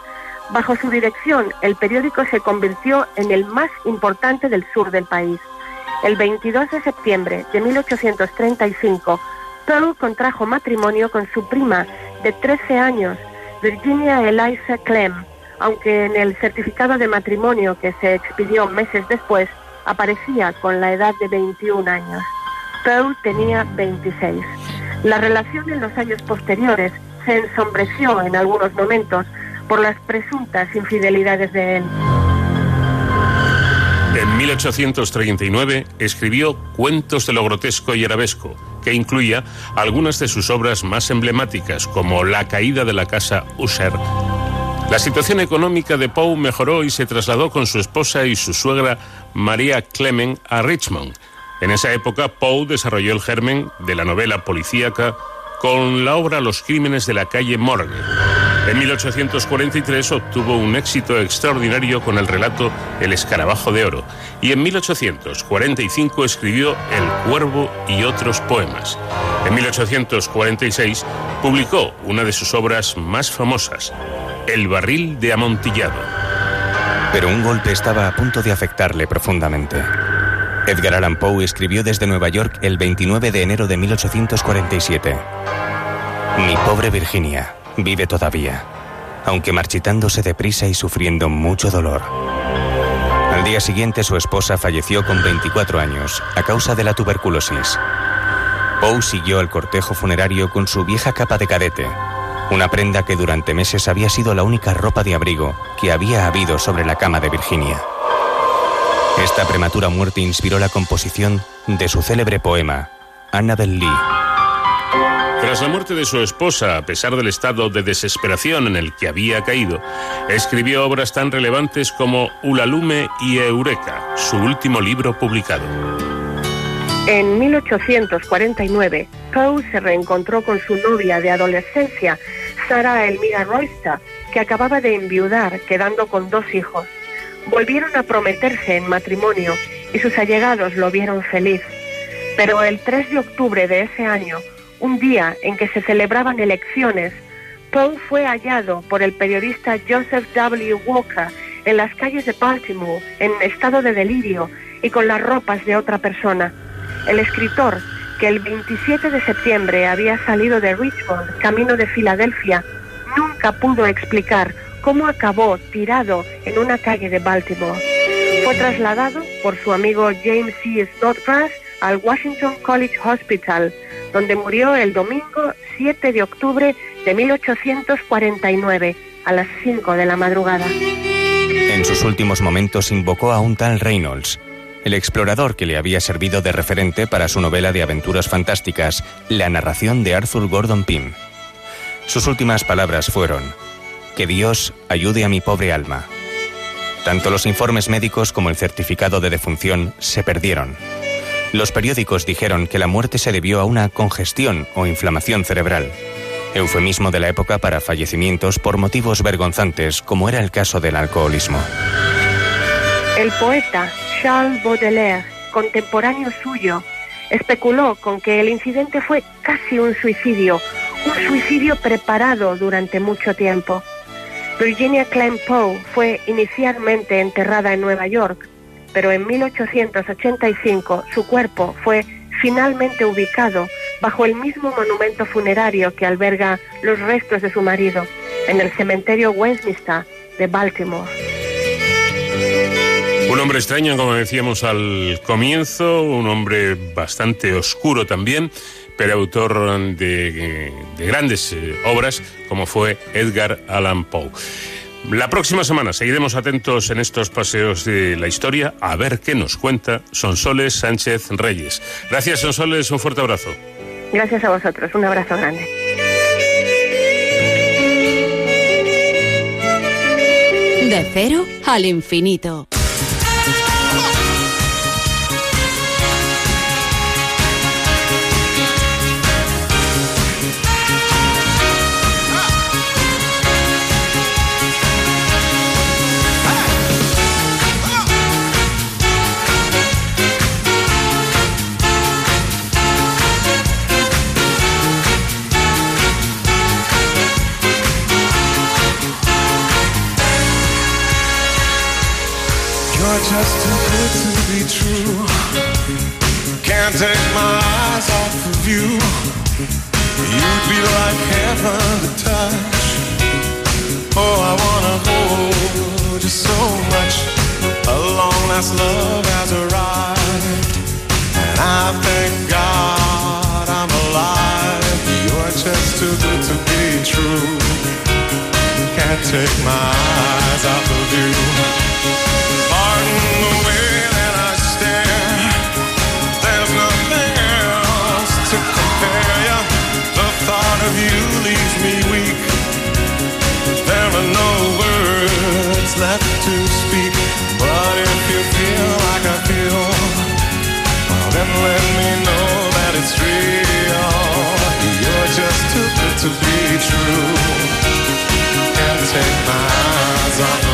Bajo su dirección, el periódico se convirtió en el más importante del sur del país. El 22 de septiembre de 1835, Poe contrajo matrimonio con su prima de 13 años, Virginia Eliza Clem, aunque en el certificado de matrimonio que se expidió meses después aparecía con la edad de 21 años. Poe tenía 26. La relación en los años posteriores se ensombreció en algunos momentos por las presuntas infidelidades de él.
En 1839 escribió Cuentos de lo grotesco y arabesco, que incluía algunas de sus obras más emblemáticas, como La caída de la casa Usher. La situación económica de Poe mejoró y se trasladó con su esposa y su suegra María Clement a Richmond. En esa época, Poe desarrolló el germen de la novela policíaca con la obra Los crímenes de la calle Morgue. En 1843 obtuvo un éxito extraordinario con el relato El escarabajo de oro y en 1845 escribió El cuervo y otros poemas. En 1846 publicó una de sus obras más famosas, El barril de amontillado.
Pero un golpe estaba a punto de afectarle profundamente. Edgar Allan Poe escribió desde Nueva York el 29 de enero de 1847. Mi pobre Virginia vive todavía, aunque marchitándose deprisa y sufriendo mucho dolor. Al día siguiente su esposa falleció con 24 años a causa de la tuberculosis. Poe siguió el cortejo funerario con su vieja capa de cadete, una prenda que durante meses había sido la única ropa de abrigo que había habido sobre la cama de Virginia. Esta prematura muerte inspiró la composición de su célebre poema, Annabel Lee.
Tras la muerte de su esposa, a pesar del estado de desesperación en el que había caído, escribió obras tan relevantes como Ulalume y Eureka, su último libro publicado.
En 1849, Poe se reencontró con su novia de adolescencia, Sarah Elmira Royster, que acababa de enviudar, quedando con dos hijos. Volvieron a prometerse en matrimonio y sus allegados lo vieron feliz. Pero el 3 de octubre de ese año, un día en que se celebraban elecciones, Poe fue hallado por el periodista Joseph W. Walker en las calles de Baltimore en estado de delirio y con las ropas de otra persona. El escritor, que el 27 de septiembre había salido de Richmond, camino de Filadelfia, nunca pudo explicar cómo acabó tirado en una calle de Baltimore. Fue trasladado por su amigo James C. Snodgrass al Washington College Hospital, donde murió el domingo 7 de octubre de 1849 a las 5 de la madrugada.
En sus últimos momentos invocó a un tal Reynolds, el explorador que le había servido de referente para su novela de aventuras fantásticas, La narración de Arthur Gordon Pym. Sus últimas palabras fueron, Que Dios ayude a mi pobre alma. Tanto los informes médicos como el certificado de defunción se perdieron. Los periódicos dijeron que la muerte se debió a una congestión o inflamación cerebral, eufemismo de la época para fallecimientos por motivos vergonzantes, como era el caso del alcoholismo.
El poeta Charles Baudelaire, contemporáneo suyo, especuló con que el incidente fue casi un suicidio, un suicidio preparado durante mucho tiempo. Virginia Klein Poe fue inicialmente enterrada en Nueva York, pero en 1885 su cuerpo fue finalmente ubicado bajo el mismo monumento funerario que alberga los restos de su marido, en el cementerio Westminster de Baltimore.
Un hombre extraño, como decíamos al comienzo, un hombre bastante oscuro también, pero autor de, de grandes eh, obras como fue Edgar Allan Poe. La próxima semana seguiremos atentos en estos paseos de la historia a ver qué nos cuenta Sonsoles Sánchez Reyes. Gracias, Sonsoles, un fuerte abrazo.
Gracias a vosotros, un abrazo grande.
De cero al infinito.
You're just too good to be true. Can't take my eyes off of you. You'd be like heaven to touch. Oh, I wanna hold you so much. A long last love has arrived. And I thank God I'm alive. You're just too good to be true. Can't take my eyes off of you. It's real. You're just too good to be true. Can't take my eyes off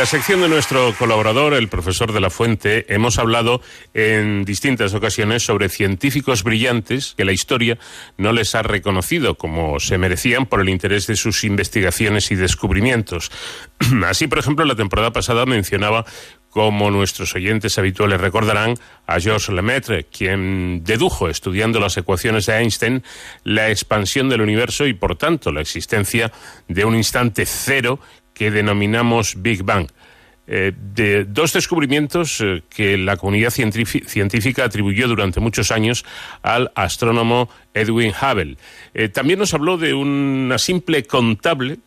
la sección de nuestro colaborador, el profesor de la Fuente, hemos hablado en distintas ocasiones sobre científicos brillantes que la historia no les ha reconocido como se merecían por el interés de sus investigaciones y descubrimientos. Así, por ejemplo, la temporada pasada mencionaba como nuestros oyentes habituales recordarán, a Georges Lemaitre, quien dedujo, estudiando las ecuaciones de Einstein, la expansión del universo y, por tanto, la existencia de un instante cero que denominamos Big Bang. Eh, de dos descubrimientos eh, que la comunidad científica atribuyó durante muchos años al astrónomo Edwin Hubble. Eh, también nos habló de una simple contable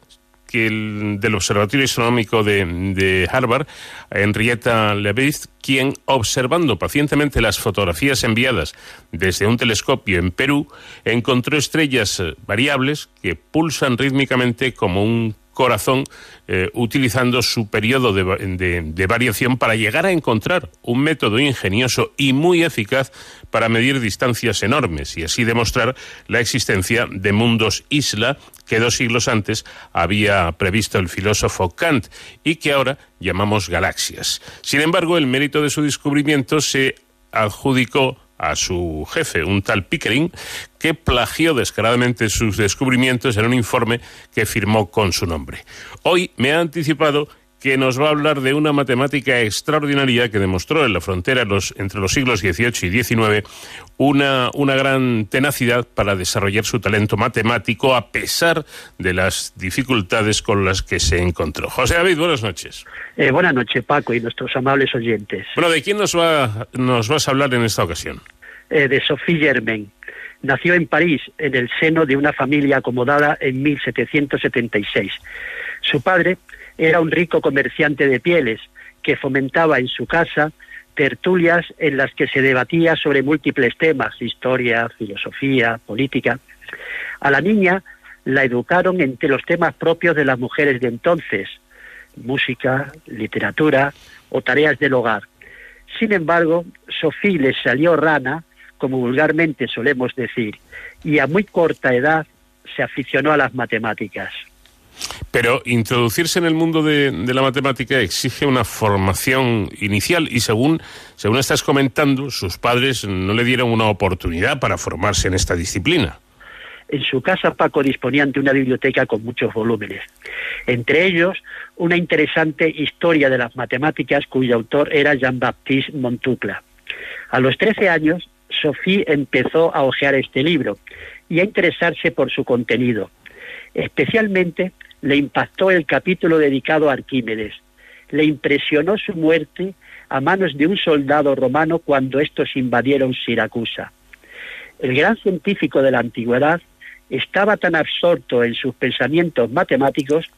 del Observatorio Astronómico de, Harvard, Henrietta Leavitt, quien, observando pacientemente las fotografías enviadas desde un telescopio en Perú, encontró estrellas variables que pulsan rítmicamente como un corazón eh, utilizando su periodo de, variación para llegar a encontrar un método ingenioso y muy eficaz para medir distancias enormes y así demostrar la existencia de mundos isla que dos siglos antes había previsto el filósofo Kant y que ahora llamamos galaxias. Sin embargo, el mérito de su descubrimiento se adjudicó a su jefe, un tal Pickering, que plagió descaradamente sus descubrimientos en un informe que firmó con su nombre. Hoy me ha anticipado que nos va a hablar de una matemática extraordinaria que demostró en la frontera entre los siglos XVIII y XIX una, una gran tenacidad para desarrollar su talento matemático a pesar de las dificultades con las que se encontró. José David, buenas noches.
Eh, buenas noches, Paco, y nuestros amables oyentes.
Bueno, ¿de quién nos, va, nos vas a hablar en esta ocasión?
Eh, de Sophie Germain. Nació en París, en el seno de una familia acomodada en 1776. Su padre era un rico comerciante de pieles que fomentaba en su casa tertulias en las que se debatía sobre múltiples temas, historia, filosofía, política. A la niña la educaron entre los temas propios de las mujeres de entonces, música, literatura o tareas del hogar. Sin embargo, Sofía le salió rana, como vulgarmente solemos decir, y a muy corta edad se aficionó a las matemáticas.
Pero introducirse en el mundo de, la matemática exige una formación inicial y según, según estás comentando, sus padres no le dieron una oportunidad para formarse en esta disciplina.
En su casa Paco disponían de una biblioteca con muchos volúmenes, entre ellos una interesante historia de las matemáticas cuyo autor era Jean-Baptiste Montucla. A los 13 años, Sophie empezó a hojear este libro y a interesarse por su contenido. Especialmente le impactó el capítulo dedicado a Arquímedes. Le impresionó su muerte a manos de un soldado romano cuando estos invadieron Siracusa. El gran científico de la antigüedad estaba tan absorto en sus pensamientos matemáticos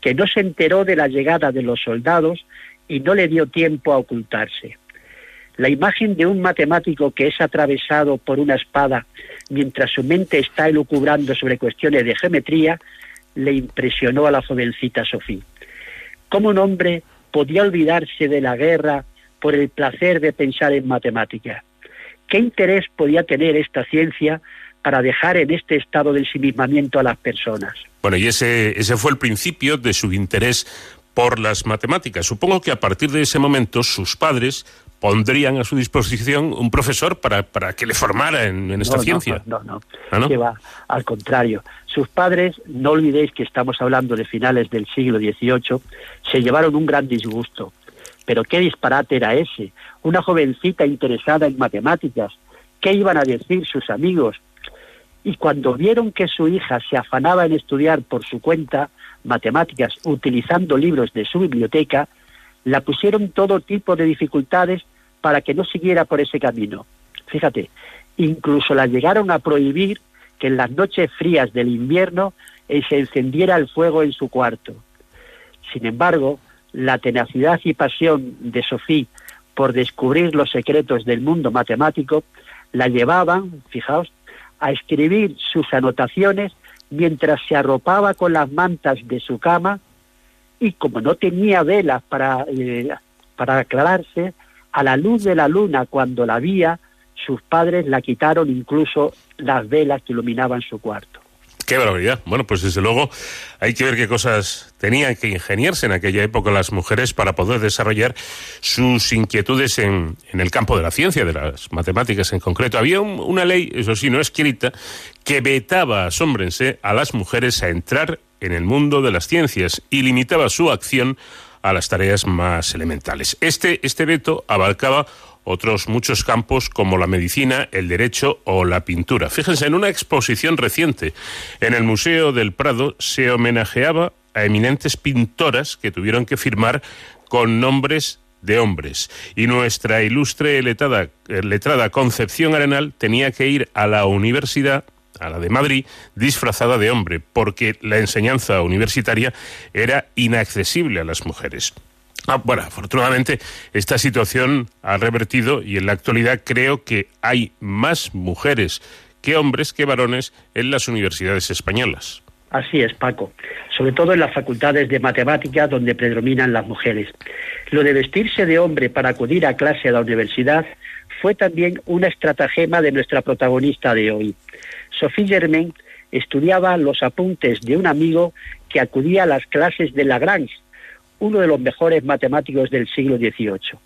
que no se enteró de la llegada de los soldados y no le dio tiempo a ocultarse. La imagen de un matemático que es atravesado por una espada mientras su mente está elucubrando sobre cuestiones de geometría le impresionó a la jovencita Sofía. ¿Cómo un hombre podía olvidarse de la guerra por el placer de pensar en matemáticas? ¿Qué interés podía tener esta ciencia para dejar en este estado de ensimismamiento a las personas?
Bueno, y ese, ese fue el principio de su interés por las matemáticas. Supongo que a partir de ese momento sus padres pondrían a su disposición un profesor para, para que le formara en, esta ciencia.
No, no, ¿Ah, no. Que va, al contrario. Sus padres, no olvidéis que estamos hablando de finales del siglo XVIII, se llevaron un gran disgusto. Pero qué disparate era ese. Una jovencita interesada en matemáticas. ¿Qué iban a decir sus amigos? Y cuando vieron que su hija se afanaba en estudiar por su cuenta matemáticas utilizando libros de su biblioteca, la pusieron todo tipo de dificultades para que no siguiera por ese camino. Fíjate, incluso la llegaron a prohibir que en las noches frías del invierno eh, se encendiera el fuego en su cuarto. Sin embargo, la tenacidad y pasión de Sofía por descubrir los secretos del mundo matemático la llevaban, fijaos, a escribir sus anotaciones mientras se arropaba con las mantas de su cama y como no tenía velas para, eh, para aclararse, a la luz de la luna cuando la vía, sus padres la quitaron incluso las velas que iluminaban su cuarto.
Qué barbaridad. Bueno, pues desde luego hay que ver qué cosas tenían que ingeniarse en aquella época las mujeres para poder desarrollar sus inquietudes en, en el campo de la ciencia, de las matemáticas en concreto. Había una ley, eso sí, no escrita, que vetaba, asómbrense, a las mujeres a entrar en el mundo de las ciencias y limitaba su acción a las tareas más elementales. Este, este veto abarcaba otros muchos campos como la medicina, el derecho o la pintura. Fíjense, en una exposición reciente en el Museo del Prado se homenajeaba a eminentes pintoras que tuvieron que firmar con nombres de hombres. Y nuestra ilustre letrada, letrada Concepción Arenal tenía que ir a la universidad a la de Madrid, disfrazada de hombre, porque la enseñanza universitaria era inaccesible a las mujeres. Ah, bueno, afortunadamente esta situación ha revertido y en la actualidad creo que hay más mujeres que hombres que varones en las universidades españolas.
Así es, Paco. Sobre todo en las facultades de matemáticas donde predominan las mujeres. Lo de vestirse de hombre para acudir a clase a la universidad fue también una estratagema de nuestra protagonista de hoy. Sophie Germain estudiaba los apuntes de un amigo que acudía a las clases de Lagrange, uno de los mejores matemáticos del siglo XVIII.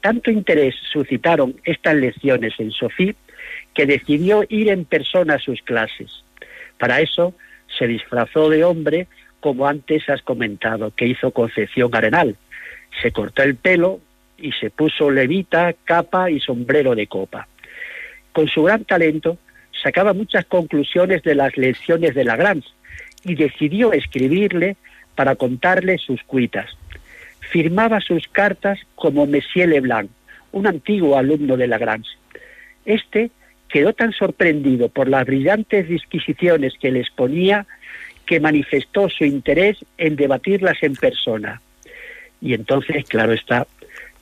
Tanto interés suscitaron estas lecciones en Sofía que decidió ir en persona a sus clases. Para eso se disfrazó de hombre, como antes has comentado, que hizo Concepción Arenal. Se cortó el pelo y se puso levita, capa y sombrero de copa. Con su gran talento sacaba muchas conclusiones de las lecciones de Lagrange y decidió escribirle para contarle sus cuitas. Firmaba sus cartas como Monsieur Leblanc, un antiguo alumno de Lagrange. Este quedó tan sorprendido por las brillantes disquisiciones que le exponía que manifestó su interés en debatirlas en persona. Y entonces, claro está,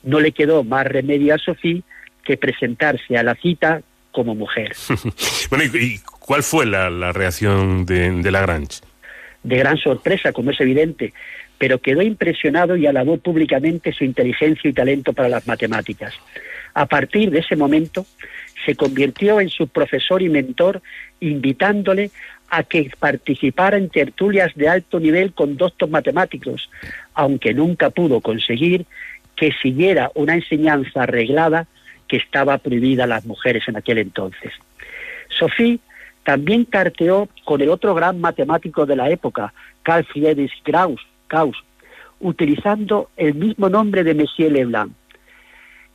no le quedó más remedio a Sofía que presentarse a la cita como mujer.
bueno, ¿y, cuál fue la, reacción de, de Lagrange?
de gran sorpresa, como es evidente, pero quedó impresionado y alabó públicamente su inteligencia y talento para las matemáticas. A partir de ese momento, se convirtió en su profesor y mentor, invitándole a que participara en tertulias de alto nivel con doctos matemáticos, aunque nunca pudo conseguir que siguiera una enseñanza arreglada que estaba prohibida a las mujeres en aquel entonces. Sophie también carteó con el otro gran matemático de la época, Carl Friedrich Gauss, utilizando el mismo nombre de Monsieur Leblanc.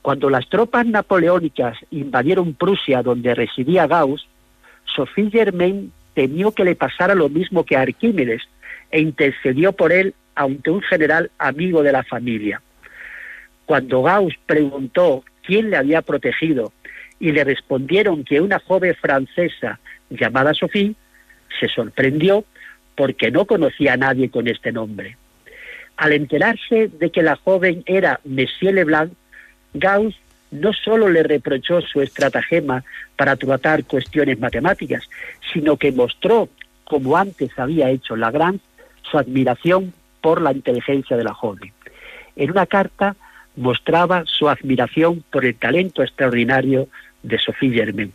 Cuando las tropas napoleónicas invadieron Prusia, donde residía Gauss, Sophie Germain temió que le pasara lo mismo que a Arquímedes e intercedió por él ante un general amigo de la familia. Cuando Gauss preguntó quién le había protegido y le respondieron que una joven francesa llamada Sophie, se sorprendió porque no conocía a nadie con este nombre. Al enterarse de que la joven era Monsieur Leblanc, Gauss no solo le reprochó su estratagema para tratar cuestiones matemáticas, sino que mostró, como antes había hecho Lagrange, su admiración por la inteligencia de la joven. En una carta mostraba su admiración por el talento extraordinario de Sophie Germain.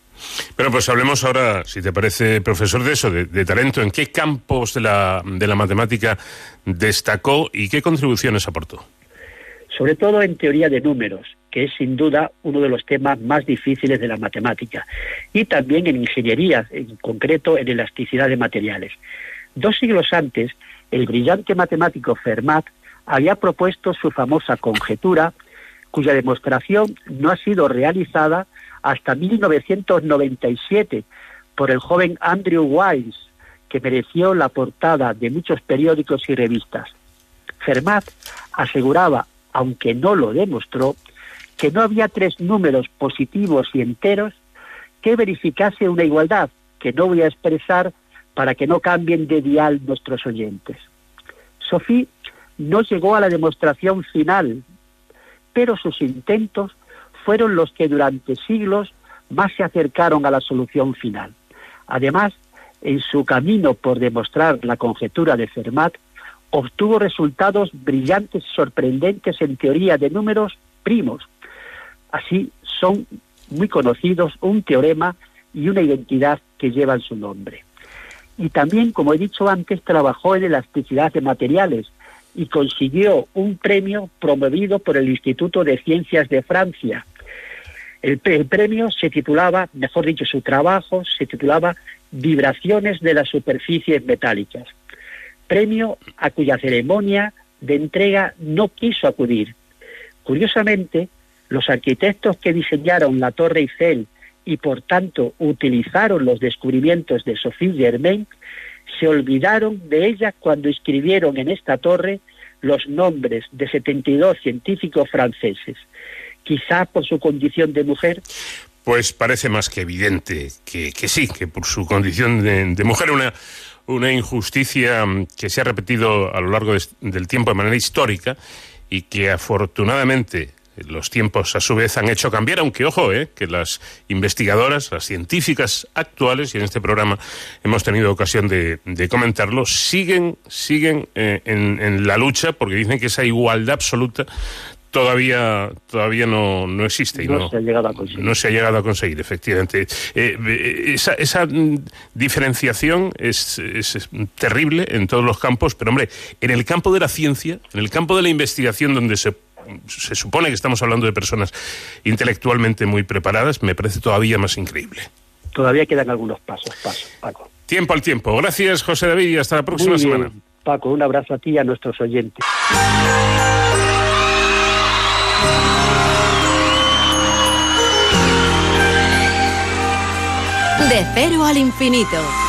Pero pues hablemos ahora, si te parece, profesor, de eso, de, talento. ¿En qué campos de la, de la matemática destacó y qué contribuciones aportó?
Sobre todo en teoría de números, que es sin duda uno de los temas más difíciles de la matemática, y también en ingeniería, en concreto en elasticidad de materiales. Dos siglos antes, el brillante matemático Fermat había propuesto su famosa conjetura, cuya demostración no ha sido realizada hasta 1997 por el joven Andrew Wiles, que mereció la portada de muchos periódicos y revistas. Fermat aseguraba, aunque no lo demostró, que no había tres números positivos y enteros que verificase una igualdad, que no voy a expresar para que no cambien de dial nuestros oyentes. Sophie no llegó a la demostración final, pero sus intentos fueron los que durante siglos más se acercaron a la solución final. Además, en su camino por demostrar la conjetura de Fermat, obtuvo resultados brillantes y sorprendentes en teoría de números primos. Así son muy conocidos un teorema y una identidad que llevan su nombre. y también, como he dicho antes, trabajó en elasticidad de materiales y consiguió un premio promovido por el Instituto de Ciencias de Francia. El, premio se titulaba, mejor dicho, su trabajo se titulaba Vibraciones de las superficies metálicas, premio a cuya ceremonia de entrega no quiso acudir. Curiosamente, los arquitectos que diseñaron la Torre Eiffel y por tanto utilizaron los descubrimientos de Sophie Germain, se olvidaron de ella cuando escribieron en esta torre los nombres de 72 científicos franceses. Quizá por su condición de mujer.
Pues parece más que evidente que, que sí, que por su condición de, mujer, una, una injusticia que se ha repetido a lo largo de, del tiempo de manera histórica y que afortunadamente los tiempos a su vez han hecho cambiar, aunque ojo, eh, que las investigadoras, las científicas actuales, y en este programa hemos tenido ocasión de, de comentarlo, siguen, siguen eh, en, en, la lucha porque dicen que esa igualdad absoluta todavía todavía no, no existe y
no,
no,
se ha llegado a conseguir.
no se ha llegado a conseguir, efectivamente. Eh, esa, esa diferenciación es, es, terrible en todos los campos, pero hombre, en el campo de la ciencia, en el campo de la investigación donde se se supone que estamos hablando de personas intelectualmente muy preparadas, me parece todavía más increíble.
Todavía quedan algunos pasos, pasos, Paco.
Tiempo al tiempo. Gracias, José David, y hasta la próxima
Muy bien,
semana.
Paco, un abrazo a ti y a nuestros oyentes.
De cero al infinito.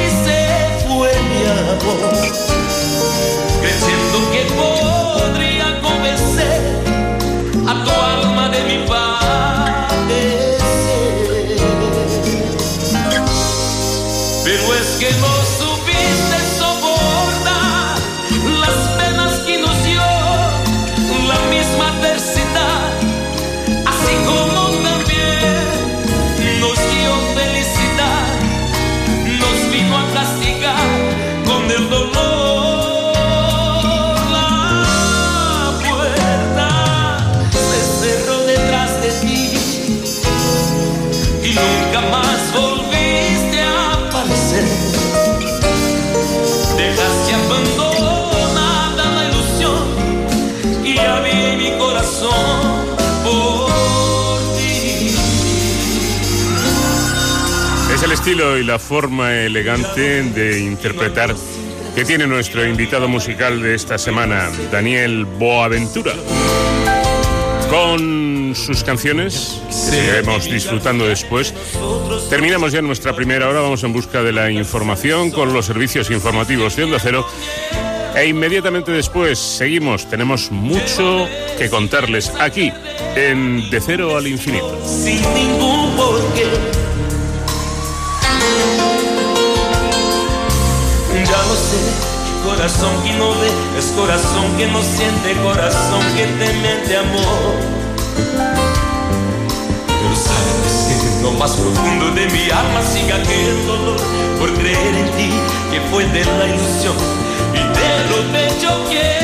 se El
estilo y la forma elegante de interpretar que tiene nuestro invitado musical de esta semana, Daniel Boaventura. Con sus canciones, que seguiremos disfrutando después, terminamos ya nuestra primera hora, vamos en busca de la información con los servicios informativos de Onda Cero. E inmediatamente después seguimos, tenemos mucho que contarles aquí, en De Cero al Infinito.
sin ningún. Ya lo sé, corazón que no ve, es corazón que no siente, corazón que te mente amor. Pero sabes que lo más profundo de mi alma sigue aquel dolor por creer en ti, que fue de la ilusión y de lo bello que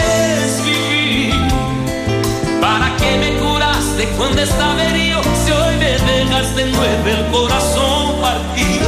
es vivir. ¿Para qué me curaste cuando estaba herido? Si hoy me dejas de nuevo el corazón partido.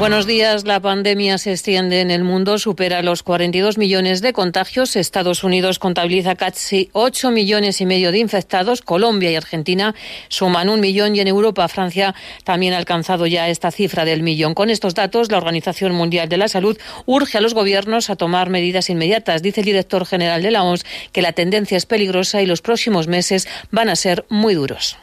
Buenos días. La pandemia se extiende en el mundo, supera los 42 millones de contagios. Estados Unidos contabiliza casi 8 millones y medio de infectados. Colombia y Argentina suman un millón y en Europa, Francia también ha alcanzado ya esta cifra del millón. Con estos datos, la Organización Mundial de la Salud urge a los gobiernos a tomar medidas inmediatas. Dice el director general de la OMS que la tendencia es peligrosa y los próximos meses van a ser muy duros.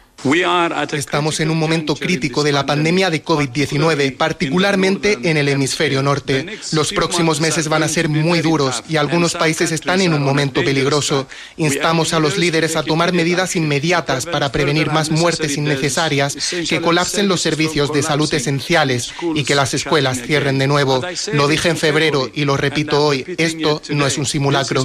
Estamos en un momento crítico de la pandemia de COVID-19, particularmente en el hemisferio norte. Los próximos meses van a ser muy duros y algunos países están en un momento peligroso. Instamos a los líderes a tomar medidas inmediatas para prevenir más muertes innecesarias, que colapsen los servicios de salud esenciales y que las escuelas cierren de nuevo. Lo dije en febrero y lo repito hoy, esto no es un simulacro.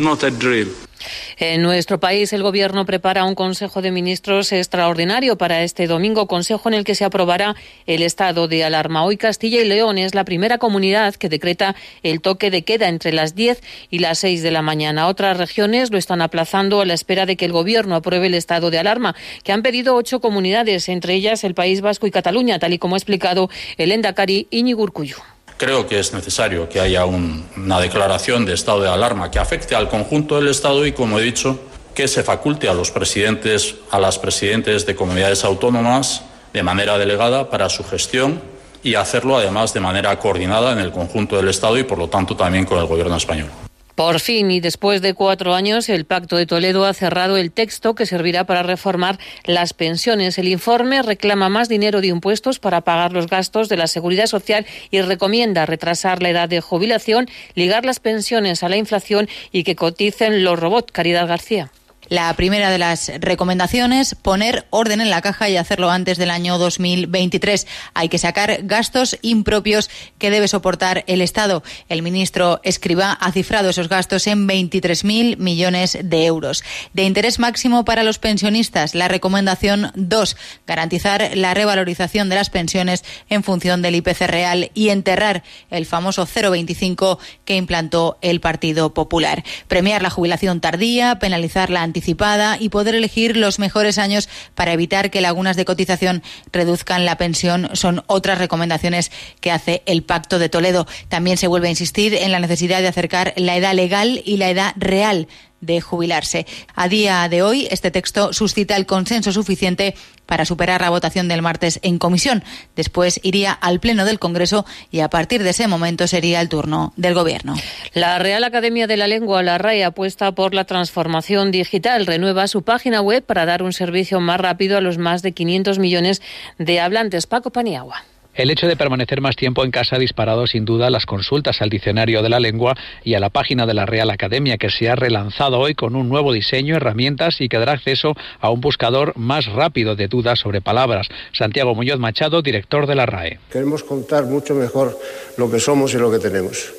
En nuestro país, el Gobierno prepara un Consejo de Ministros extraordinario para este domingo, consejo en el que se aprobará el estado de alarma. Hoy Castilla y León es la primera comunidad que decreta el toque de queda entre las 10 y las 6 de la mañana. Otras regiones lo están aplazando a la espera de que el Gobierno apruebe el estado de alarma, que han pedido ocho comunidades, entre ellas el País Vasco y Cataluña, tal y como ha explicado el Endacari Iñigo Urcuyu.
Creo que es necesario que haya una declaración de estado de alarma que afecte al conjunto del Estado y, como he dicho, que se faculte a los presidentes, a las presidentes de comunidades autónomas de manera delegada para su gestión y hacerlo además de manera coordinada en el conjunto del Estado y, por lo tanto, también con el Gobierno español.
Por fin, y después de cuatro años, el Pacto de Toledo ha cerrado el texto que servirá para reformar las pensiones. El informe reclama más dinero de impuestos para pagar los gastos de la seguridad social y recomienda retrasar la edad de jubilación, ligar las pensiones a la inflación y que coticen los robots. Caridad García.
La primera de las recomendaciones, poner orden en la caja y hacerlo antes del año 2023. Hay que sacar gastos impropios que debe soportar el Estado. El ministro Escriba ha cifrado esos gastos en 23.000 millones de euros. De interés máximo para los pensionistas, la recomendación 2, garantizar la revalorización de las pensiones en función del IPC real y enterrar el famoso 0,25 que implantó el Partido Popular. Premiar la jubilación tardía, penalizar la anticipación y poder elegir los mejores años para evitar que lagunas de cotización reduzcan la pensión son otras recomendaciones que hace el Pacto de Toledo. También se vuelve a insistir en la necesidad de acercar la edad legal y la edad real de jubilarse. A día de hoy, este texto suscita el consenso suficiente para superar la votación del martes en comisión. Después iría al Pleno del Congreso y a partir de ese momento sería el turno del Gobierno.
La Real Academia de la Lengua, la RAE, apuesta por la transformación digital. Renueva su página web para dar un servicio más rápido a los más de 500 millones de hablantes. Paco Paniagua.
El hecho de permanecer más tiempo en casa ha disparado sin duda las consultas al diccionario de la lengua y a la página de la Real Academia, que se ha relanzado hoy con un nuevo diseño, herramientas y que dará acceso a un buscador más rápido de dudas sobre palabras. Santiago Muñoz Machado, director de la RAE.
Queremos contar mucho mejor lo que somos y lo que tenemos.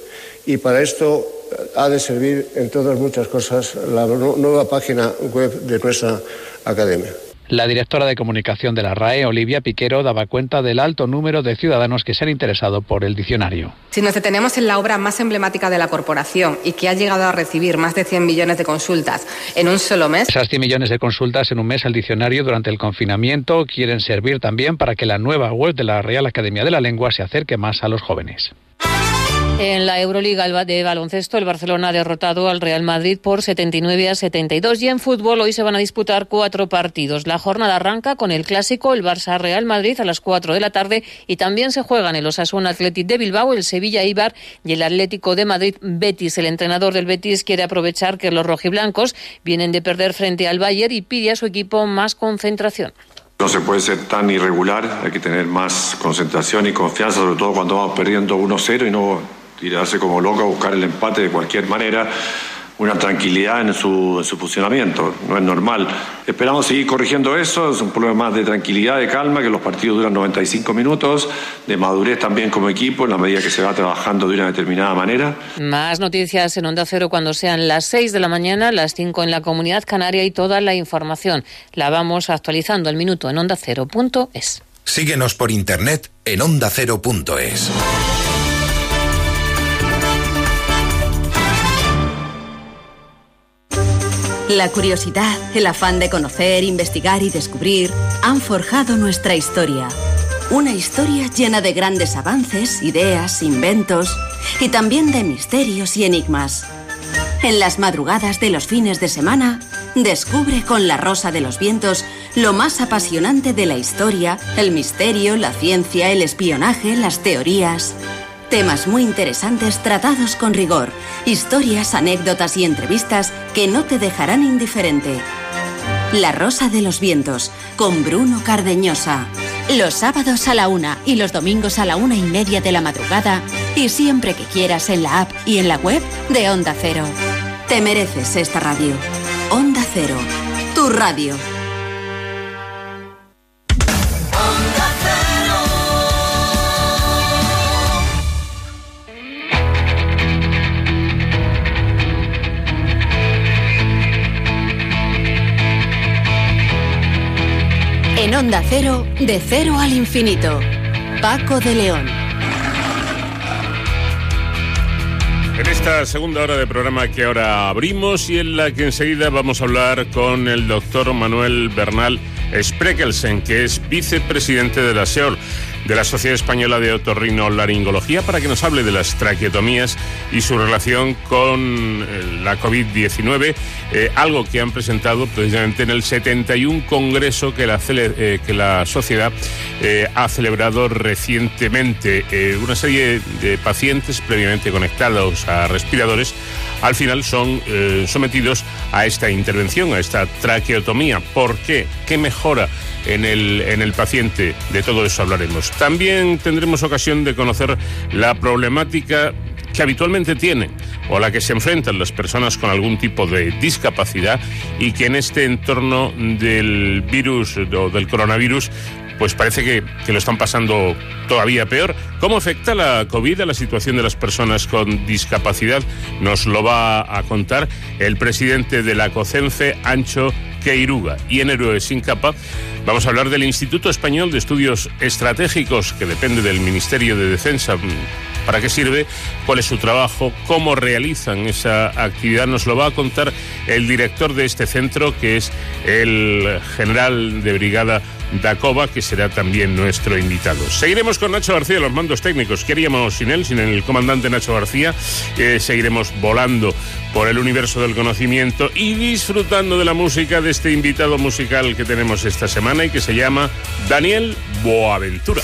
Y para esto ha de servir, entre otras muchas cosas, la nueva página web de nuestra academia.
La directora de comunicación de la RAE, Olivia Piquero, daba cuenta del alto número de ciudadanos que se han interesado por el diccionario.
Si nos detenemos en la obra más emblemática de la corporación y que ha llegado a recibir más de 100 millones de consultas en un solo mes.
Esas 100 millones de consultas en un mes al diccionario durante el confinamiento quieren servir también para que la nueva web de la Real Academia de la Lengua se acerque más a los jóvenes.
En la Euroliga de baloncesto, el Barcelona ha derrotado al Real Madrid por 79 a 72 y en fútbol hoy se van a disputar cuatro partidos. La jornada arranca con el clásico, el Barça Real Madrid a las 4 de la tarde y también se juegan el Osasuna Athletic de Bilbao, el Sevilla Ibar y el Atlético de Madrid Betis. El entrenador del Betis quiere aprovechar que los rojiblancos vienen de perder frente al Bayern y pide a su equipo más concentración.
No se puede ser tan irregular, hay que tener más concentración y confianza, sobre todo cuando vamos perdiendo 1-0 y no tirarse como loco a buscar el empate de cualquier manera, una tranquilidad en su, en su funcionamiento, no es normal. Esperamos seguir corrigiendo eso, es un problema más de tranquilidad, de calma, que los partidos duran 95 minutos, de madurez también como equipo, en la medida que se va trabajando de una determinada manera.
Más noticias en Onda Cero cuando sean las 6 de la mañana, las 5 en la Comunidad Canaria y toda la información la vamos actualizando al minuto en ondacero.es.
Síguenos por internet en ondacero.es.
La curiosidad, el afán de conocer, investigar y descubrir han forjado nuestra historia. Una historia llena de grandes avances, ideas, inventos y también de misterios y enigmas. En las madrugadas de los fines de semana, descubre con La Rosa de los Vientos lo más apasionante de la historia, el misterio, la ciencia, el espionaje, las teorías. Temas muy interesantes tratados con rigor, historias, anécdotas y entrevistas que no te dejarán indiferente. La Rosa de los Vientos, con Bruno Cardeñosa. Los sábados a la una y los domingos a la una y media de la madrugada y siempre que quieras en la app y en la web de Onda Cero. Te mereces esta radio. Onda Cero, tu radio. Onda Cero, de cero al infinito. Paco de León.
En esta segunda hora de programa que ahora abrimos y en la que enseguida vamos a hablar con el doctor Manuel Bernal Sprekelsen, que es vicepresidente de la SEOL de la Sociedad Española de Otorrinolaringología para que nos hable de las traqueotomías y su relación con eh, la COVID-19, eh, algo que han presentado precisamente en el 71 Congreso que la, eh, que la sociedad ha celebrado recientemente. una serie de pacientes previamente conectados a respiradores al final son sometidos a esta intervención, a esta traqueotomía. ¿Por qué? ¿Qué mejora? En el, en el paciente. De todo eso hablaremos. También tendremos ocasión de conocer la problemática que habitualmente tienen o a la que se enfrentan las personas con algún tipo de discapacidad y que en este entorno del virus o del coronavirus pues parece que, que, lo están pasando todavía peor. ¿Cómo afecta la COVID a la situación de las personas con discapacidad? Nos lo va a contar el presidente de la COCENFE, Ancho Queiruga. Y en Héroes sin capa vamos a hablar del Instituto Español de Estudios Estratégicos, que depende del Ministerio de Defensa. ¿Para qué sirve? ¿Cuál es su trabajo? ¿Cómo realizan esa actividad? Nos lo va a contar el director de este centro, que es el general de brigada Dacoba, que será también nuestro invitado. Seguiremos con Nacho García, los mandos técnicos. ¿Qué haríamos sin él, sin el comandante Nacho García? Eh, seguiremos volando por el universo del conocimiento y disfrutando de la música de este invitado musical que tenemos esta semana y que se llama Daniel Boaventura.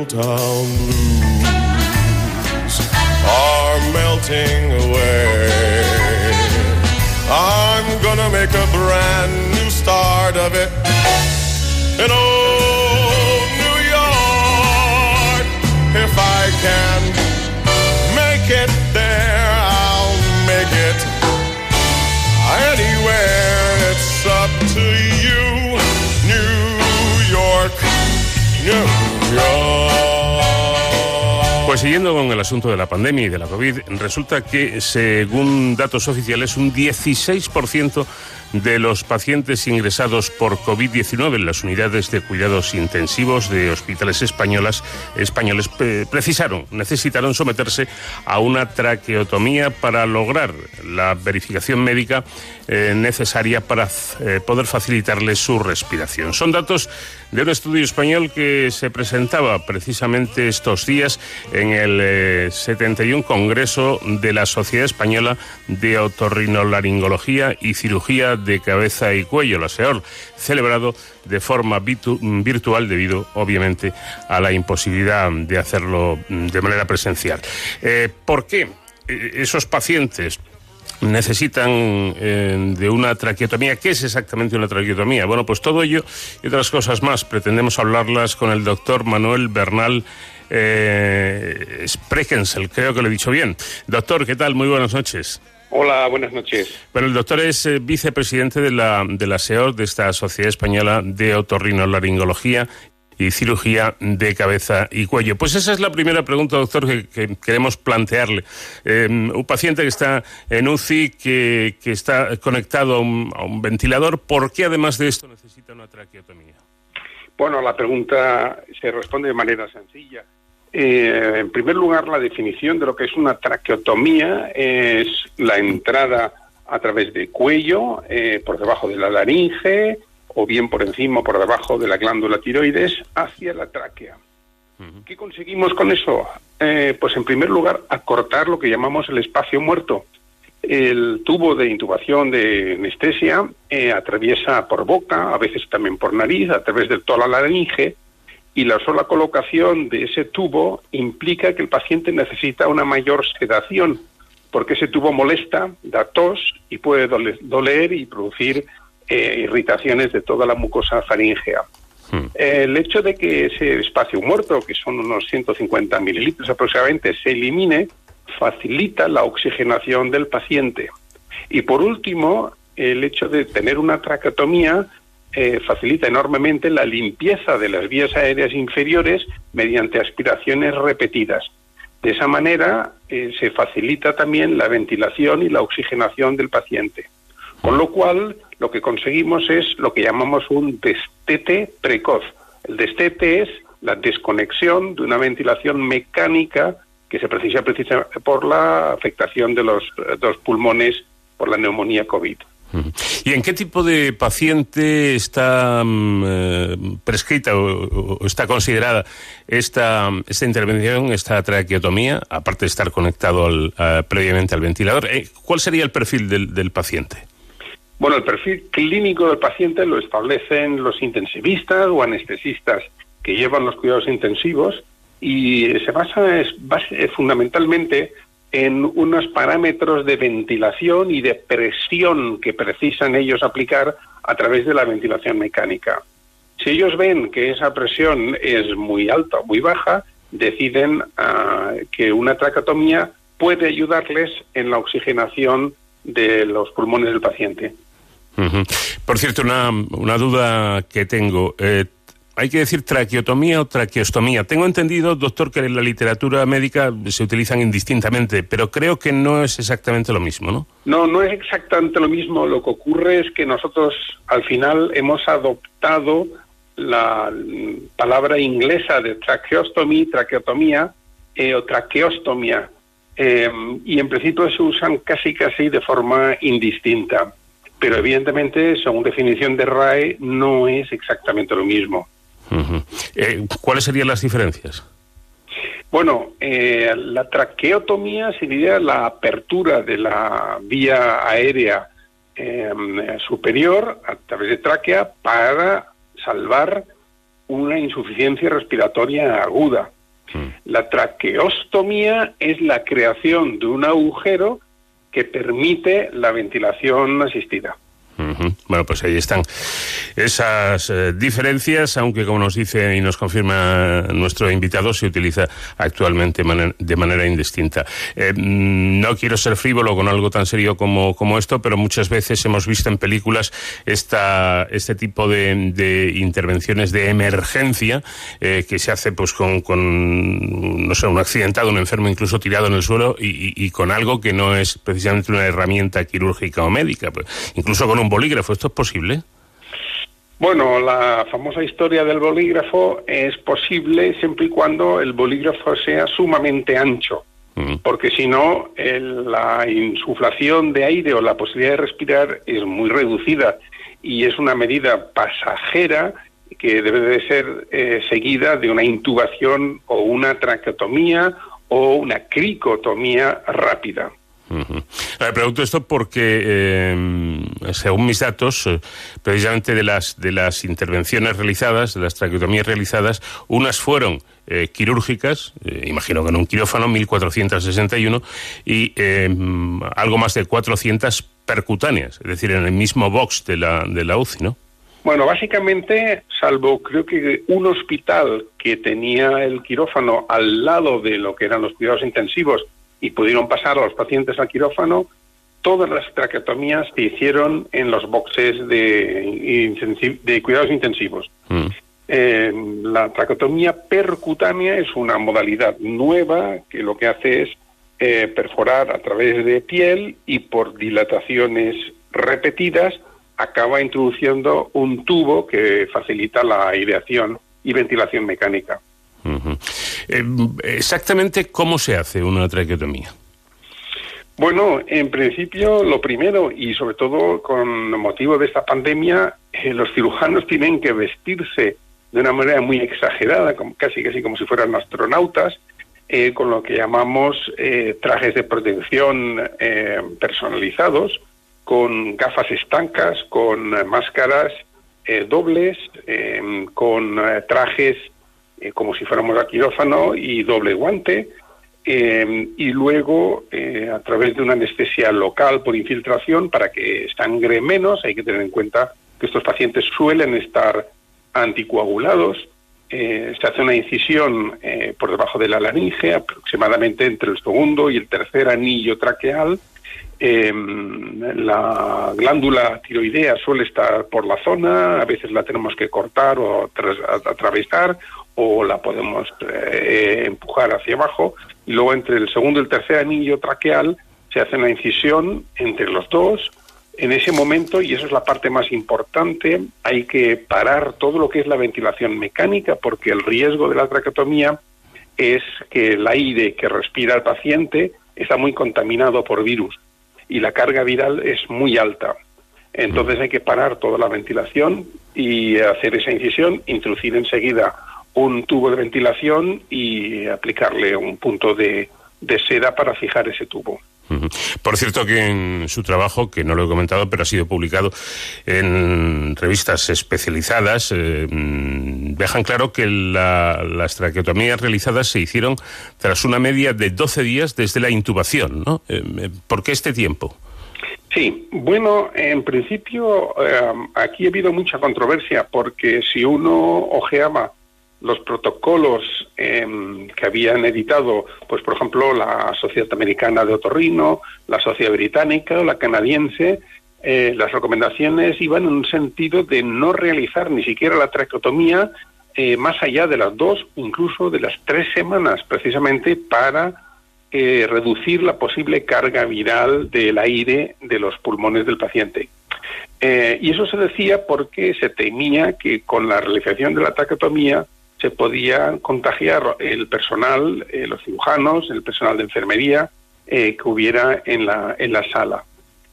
These little town blues are melting away. I'm gonna make a brand new start of it. And oh,
siguiendo con el asunto de la pandemia y de la COVID, resulta que según datos oficiales un 16% de los pacientes ingresados por COVID-19 en las unidades de cuidados intensivos de hospitales españolas, españoles precisaron, necesitaron someterse a una traqueotomía para lograr la verificación médica eh, necesaria para eh, poder facilitarles su respiración. Son datos de un estudio español que se presentaba precisamente estos días en el 71 eh, Congreso de la Sociedad Española de Otorrinolaringología y Cirugía de Cabeza y Cuello, la SEOR, celebrado de forma virtual debido, obviamente, a la imposibilidad de hacerlo mm, de manera presencial. Eh, ¿Por qué eh, esos pacientes necesitan eh, de una traqueotomía. ¿Qué es exactamente una traqueotomía? Bueno, pues todo ello y otras cosas más pretendemos hablarlas con el doctor Manuel Bernal eh, creo que lo he dicho bien. Doctor, ¿qué tal? Muy buenas noches.
Hola, buenas noches.
Bueno, el doctor es eh, vicepresidente de la, de la SEOR, de esta Sociedad Española de Otorrinolaringología y cirugía de cabeza y cuello. Pues esa es la primera pregunta, doctor, que, queremos plantearle. Em, un paciente que está en UCI, que, está conectado a un, ventilador, ¿por qué además de esto necesita una traqueotomía?
Bueno, la pregunta se responde de manera sencilla. Eh, en primer lugar, la definición de lo que es una traqueotomía es la entrada a través del cuello, eh, por debajo de la laringe, o bien por encima o por debajo de la glándula tiroides hacia la tráquea. ¿Qué conseguimos con eso? Eh, pues en primer lugar, acortar lo que llamamos el espacio muerto. El tubo de intubación de anestesia atraviesa por boca, a veces también por nariz, a través de toda la laringe, y la sola colocación de ese tubo implica que el paciente necesita una mayor sedación, porque ese tubo molesta, da tos y puede doler y producir eh, irritaciones de toda la mucosa faríngea. Hmm. El hecho de que ese espacio muerto, que son unos 150 mililitros aproximadamente, se elimine, facilita la oxigenación del paciente. Y por último, el hecho de tener una traqueotomía eh, facilita enormemente la limpieza de las vías aéreas inferiores mediante aspiraciones repetidas. De esa manera eh, se facilita también la ventilación y la oxigenación del paciente. Con lo cual, lo que conseguimos es lo que llamamos un destete precoz. El destete es la desconexión de una ventilación mecánica que se precisa, por la afectación de los dos pulmones por la neumonía COVID.
¿Y en qué tipo de paciente está mm, eh, prescrita o, está considerada esta, esta intervención, esta traqueotomía, aparte de estar conectado previamente al ventilador? Eh, ¿Cuál sería el perfil del paciente?
Bueno, el perfil clínico del paciente lo establecen los intensivistas o anestesistas que llevan los cuidados intensivos y se basa, es, fundamentalmente en unos parámetros de ventilación y de presión que precisan ellos aplicar a través de la ventilación mecánica. Si ellos ven que esa presión es muy alta o muy baja, deciden ah, que una tracatomía puede ayudarles en la oxigenación de los pulmones del paciente.
Por cierto, una, una duda que tengo. Eh, ¿Hay que decir traqueotomía o traqueostomía? Tengo entendido, doctor, que en la literatura médica se utilizan indistintamente, pero creo que no es exactamente lo mismo, ¿no?
No, no es exactamente lo mismo. Lo que ocurre es que nosotros al final hemos adoptado la palabra inglesa de tracheostomy, traqueotomía eh, o traqueostomía. Eh, y en principio se usan casi casi de forma indistinta pero evidentemente, según definición de RAE, no es exactamente lo mismo.
Eh, ¿Cuáles serían las diferencias?
Bueno, eh, la traqueotomía sería la apertura de la vía aérea em, superior a través de tráquea para salvar una insuficiencia respiratoria aguda. La traqueostomía es la creación de un agujero que permite la ventilación asistida.
Bueno, pues ahí están esas eh, diferencias, aunque como nos dice y nos confirma nuestro invitado, se utiliza actualmente de manera indistinta. Eh, mm, no quiero ser frívolo con algo tan serio como, como esto, pero muchas veces hemos visto en películas esta, este tipo de, intervenciones de emergencia eh, que se hace pues con, con, no sé, un accidentado, un enfermo incluso tirado en el suelo y, y, con algo que no es precisamente una herramienta quirúrgica o médica, pues, incluso con un bolígrafo. ¿Esto es posible?
Bueno, la famosa historia del bolígrafo es posible siempre y cuando el bolígrafo sea sumamente ancho, mm. porque si no, la insuflación de aire o la posibilidad de respirar es muy reducida y es una medida pasajera que debe de ser eh, seguida de una intubación o una traqueotomía o una cricotomía rápida.
Le pregunto esto porque, eh, según mis datos, eh, precisamente de las, de las intervenciones realizadas, de las traqueotomías realizadas, unas fueron eh, quirúrgicas, imagino que en un quirófano, 1461, y algo más de 400 percutáneas, es decir, en el mismo box de la, de la UCI, ¿no?
Bueno, básicamente, salvo creo que un hospital que tenía el quirófano al lado de lo que eran los cuidados intensivos y pudieron pasar a los pacientes al quirófano, todas las traqueotomías se hicieron en los boxes de, de cuidados intensivos. Mm. Eh, la traqueotomía percutánea es una modalidad nueva que lo que hace es eh, perforar a través de piel y por dilataciones repetidas acaba introduciendo un tubo que facilita la aireación y ventilación mecánica.
Eh, exactamente cómo se hace una traqueotomía.
Bueno, en principio lo primero y sobre todo con motivo de esta pandemia, eh, los cirujanos tienen que vestirse de una manera muy exagerada, como, casi casi como si fueran astronautas, eh, con lo que llamamos trajes de protección personalizados, con gafas estancas, con máscaras dobles, con trajes eh, como si fuéramos a quirófano y doble guante. Eh, y luego, eh, a través de una anestesia local por infiltración, para que sangre menos, hay que tener en cuenta que estos pacientes suelen estar anticoagulados. se hace una incisión por debajo de la laringe, aproximadamente entre el segundo y el tercer anillo traqueal. la glándula tiroidea suele estar por la zona, a veces la tenemos que cortar o atravesar, o la podemos eh, empujar hacia abajo y luego entre el segundo y el tercer anillo traqueal se hace una incisión entre los dos. En ese momento, y eso es la parte más importante, hay que parar todo lo que es la ventilación mecánica porque el riesgo de la traqueotomía es que el aire que respira el paciente está muy contaminado por virus y la carga viral es muy alta. Entonces hay que parar toda la ventilación y hacer esa incisión, introducir enseguida un tubo de ventilación y aplicarle un punto de, seda para fijar ese tubo.
Por cierto que en su trabajo, que no lo he comentado, pero ha sido publicado en revistas especializadas, eh, dejan claro que las traqueotomías realizadas se hicieron tras una media de 12 días desde la intubación, ¿no? Eh, eh, ¿Por qué este tiempo?
Sí, bueno, en principio aquí ha habido mucha controversia porque si uno ojeaba los protocolos em, que habían editado, pues por ejemplo, la Sociedad Americana de Otorrino, la Sociedad Británica o la canadiense, eh, las recomendaciones iban en un sentido de no realizar ni siquiera la traqueotomía eh, más allá de las dos, incluso de las tres semanas, precisamente para eh, reducir la posible carga viral del aire de los pulmones del paciente. y eso se decía porque se temía que con la realización de la traqueotomía se podía contagiar el personal, eh, los cirujanos, el personal de enfermería eh, que hubiera en la, en la sala.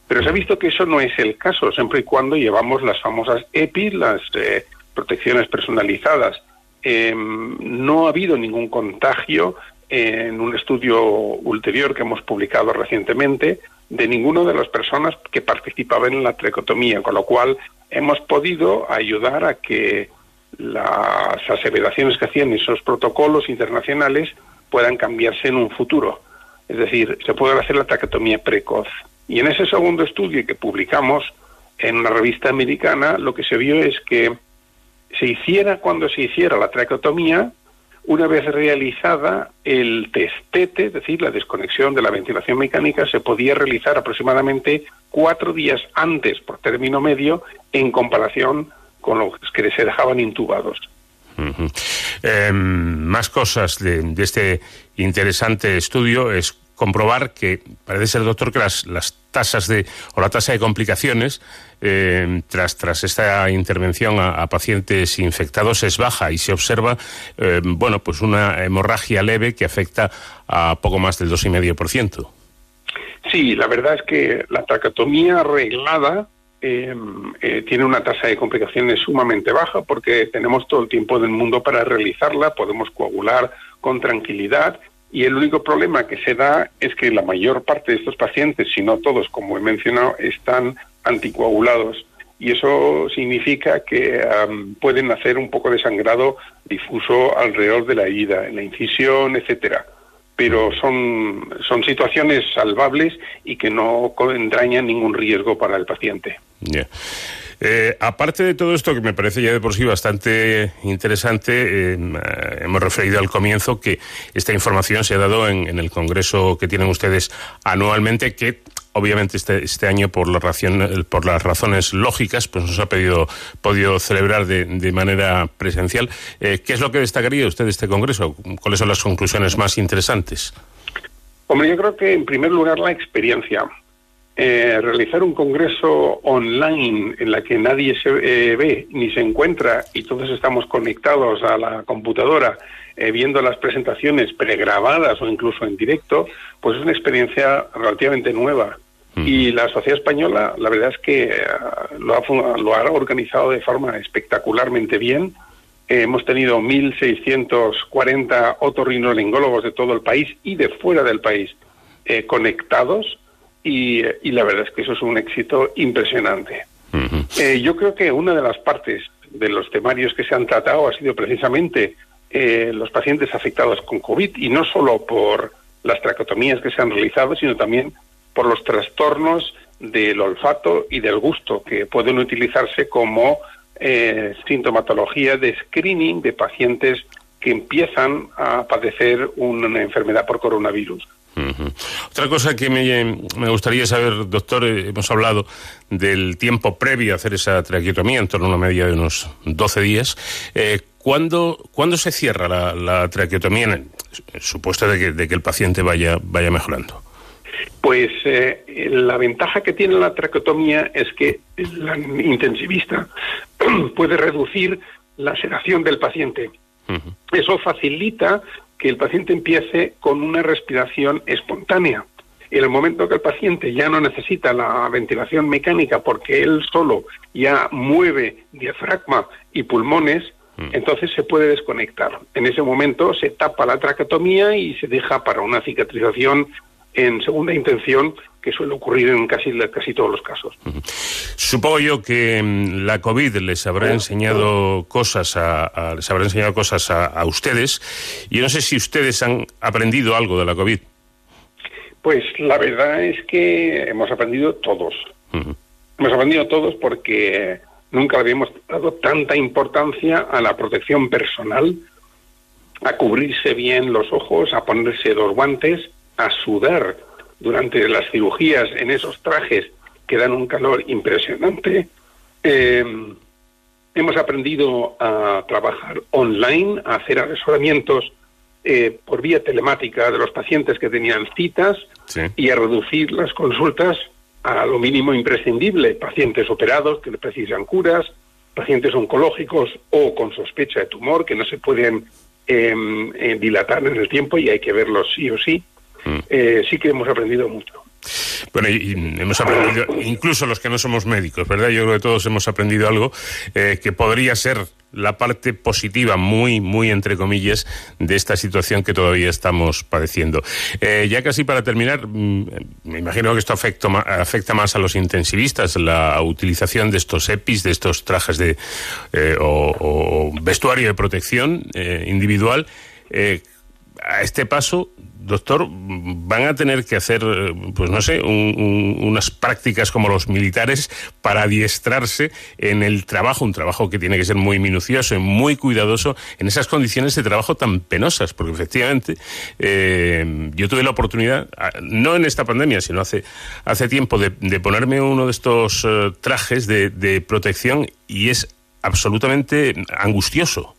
Pero se ha visto que eso no es el caso, siempre y cuando llevamos las famosas EPI, las eh, protecciones personalizadas. Em, no ha habido ningún contagio en un estudio ulterior que hemos publicado recientemente de ninguna de las personas que participaban en la trecotomía, con lo cual hemos podido ayudar a que las aseveraciones que hacían esos protocolos internacionales puedan cambiarse en un futuro. Es decir, se puede hacer la traqueotomía precoz. Y en ese segundo estudio que publicamos en una revista americana, lo que se vio es que se hiciera cuando se hiciera la traqueotomía, una vez realizada el testete, es decir, la desconexión de la ventilación mecánica, se podía realizar aproximadamente cuatro días antes, por término medio, en comparación con los que se dejaban intubados.
Em, más cosas de, de, este interesante estudio es comprobar que parece ser, doctor, que las, las tasas de o la tasa de complicaciones eh, tras, tras esta intervención a, a, pacientes infectados es baja y se observa, eh, bueno, pues una hemorragia leve que afecta a poco más del 2,5%.
Sí, la verdad es que la traqueotomía arreglada eh, eh, tiene una tasa de complicaciones sumamente baja porque tenemos todo el tiempo del mundo para realizarla, podemos coagular con tranquilidad y el único problema que se da es que la mayor parte de estos pacientes, si no todos, como he mencionado, están anticoagulados y eso significa que pueden hacer un poco de sangrado difuso alrededor de la herida, en la incisión, etcétera. Pero son, son situaciones salvables y que no entrañan ningún riesgo para el paciente.
Yeah. Eh, aparte de todo esto, que me parece ya de por sí bastante interesante, eh, hemos referido al comienzo que esta información se ha dado en, en el congreso que tienen ustedes anualmente, que obviamente este, este año por, la ración, por las razones lógicas pues nos ha podido celebrar de, de manera presencial. Eh, ¿Qué es lo que destacaría usted de este congreso? ¿Cuáles son las conclusiones más interesantes?
Hombre, yo creo que en primer lugar la experiencia. Eh, realizar un congreso online en la que nadie se eh, ve ni se encuentra y todos estamos conectados a la computadora eh, viendo las presentaciones pregrabadas o incluso en directo, pues es una experiencia relativamente nueva. Y la sociedad española, la verdad es que uh, lo, ha, lo, ha, organizado de forma espectacularmente bien. Eh, hemos tenido 1.640 otorrinolaringólogos de todo el país y de fuera del país eh, conectados y, y, la verdad es que eso es un éxito impresionante. Uh -huh. eh, yo creo que una de las partes de los temarios que se han tratado ha sido precisamente eh, los pacientes afectados con COVID y no solo por las tracotomías que se han realizado, sino también por los trastornos del olfato y del gusto que pueden utilizarse como eh, sintomatología de screening de pacientes que empiezan a padecer una enfermedad por coronavirus.
Otra cosa que me, me, gustaría saber, doctor, eh, hemos hablado del tiempo previo a hacer esa traqueotomía, en torno a una media de unos 12 días. Eh, ¿cuándo, ¿Cuándo se cierra la, la en el, supuesto de que, de que, el paciente vaya, vaya mejorando?
Pues eh, la ventaja que tiene la traqueotomía es que la intensivista puede reducir la sedación del paciente. Uh -huh. Eso facilita que el paciente empiece con una respiración espontánea. En el momento que el paciente ya no necesita la ventilación mecánica porque él solo ya mueve diafragma y pulmones, mm. entonces se puede desconectar. En ese momento se tapa la traqueotomía y se deja para una cicatrización en segunda intención que suele ocurrir en casi, casi todos los casos.
Supongo yo que um, la COVID les habrá enseñado cosas a, a les habrá enseñado cosas a, a, ustedes. Yo no sé si ustedes han aprendido algo de la COVID.
Pues la verdad es que hemos aprendido todos. Uh -huh. Hemos aprendido todos porque nunca habíamos dado tanta importancia a la protección personal, a cubrirse bien los ojos, a ponerse los guantes, a sudar durante las cirugías en esos trajes que dan un calor impresionante. Eh, hemos aprendido a trabajar online, a hacer asesoramientos eh, por vía telemática de los pacientes que tenían citas sí. y a reducir las consultas a lo mínimo imprescindible. Pacientes operados que precisan curas, pacientes oncológicos o con sospecha de tumor que no se pueden eh, dilatar en el tiempo y hay que verlos sí o sí eh, sí que hemos aprendido mucho.
Bueno, y, y, hemos aprendido, incluso los que no somos médicos, ¿verdad? Yo creo que todos hemos aprendido algo eh, que podría ser la parte positiva, muy, muy entre comillas, de esta situación que todavía estamos padeciendo. Eh, ya casi para terminar, mmm, me imagino que esto afecta, afecta, más a los intensivistas, la utilización de estos EPIs, de estos trajes de eh, o, o, vestuario de protección individual. a este paso, doctor, van a tener que hacer, pues no sé, unas prácticas como los militares para adiestrarse en el trabajo, un trabajo que tiene que ser muy minucioso y muy cuidadoso en esas condiciones de trabajo tan penosas, porque efectivamente eh, yo tuve la oportunidad, no en esta pandemia, sino hace, hace tiempo, de, ponerme uno de estos eh, trajes de, de protección y es absolutamente angustioso.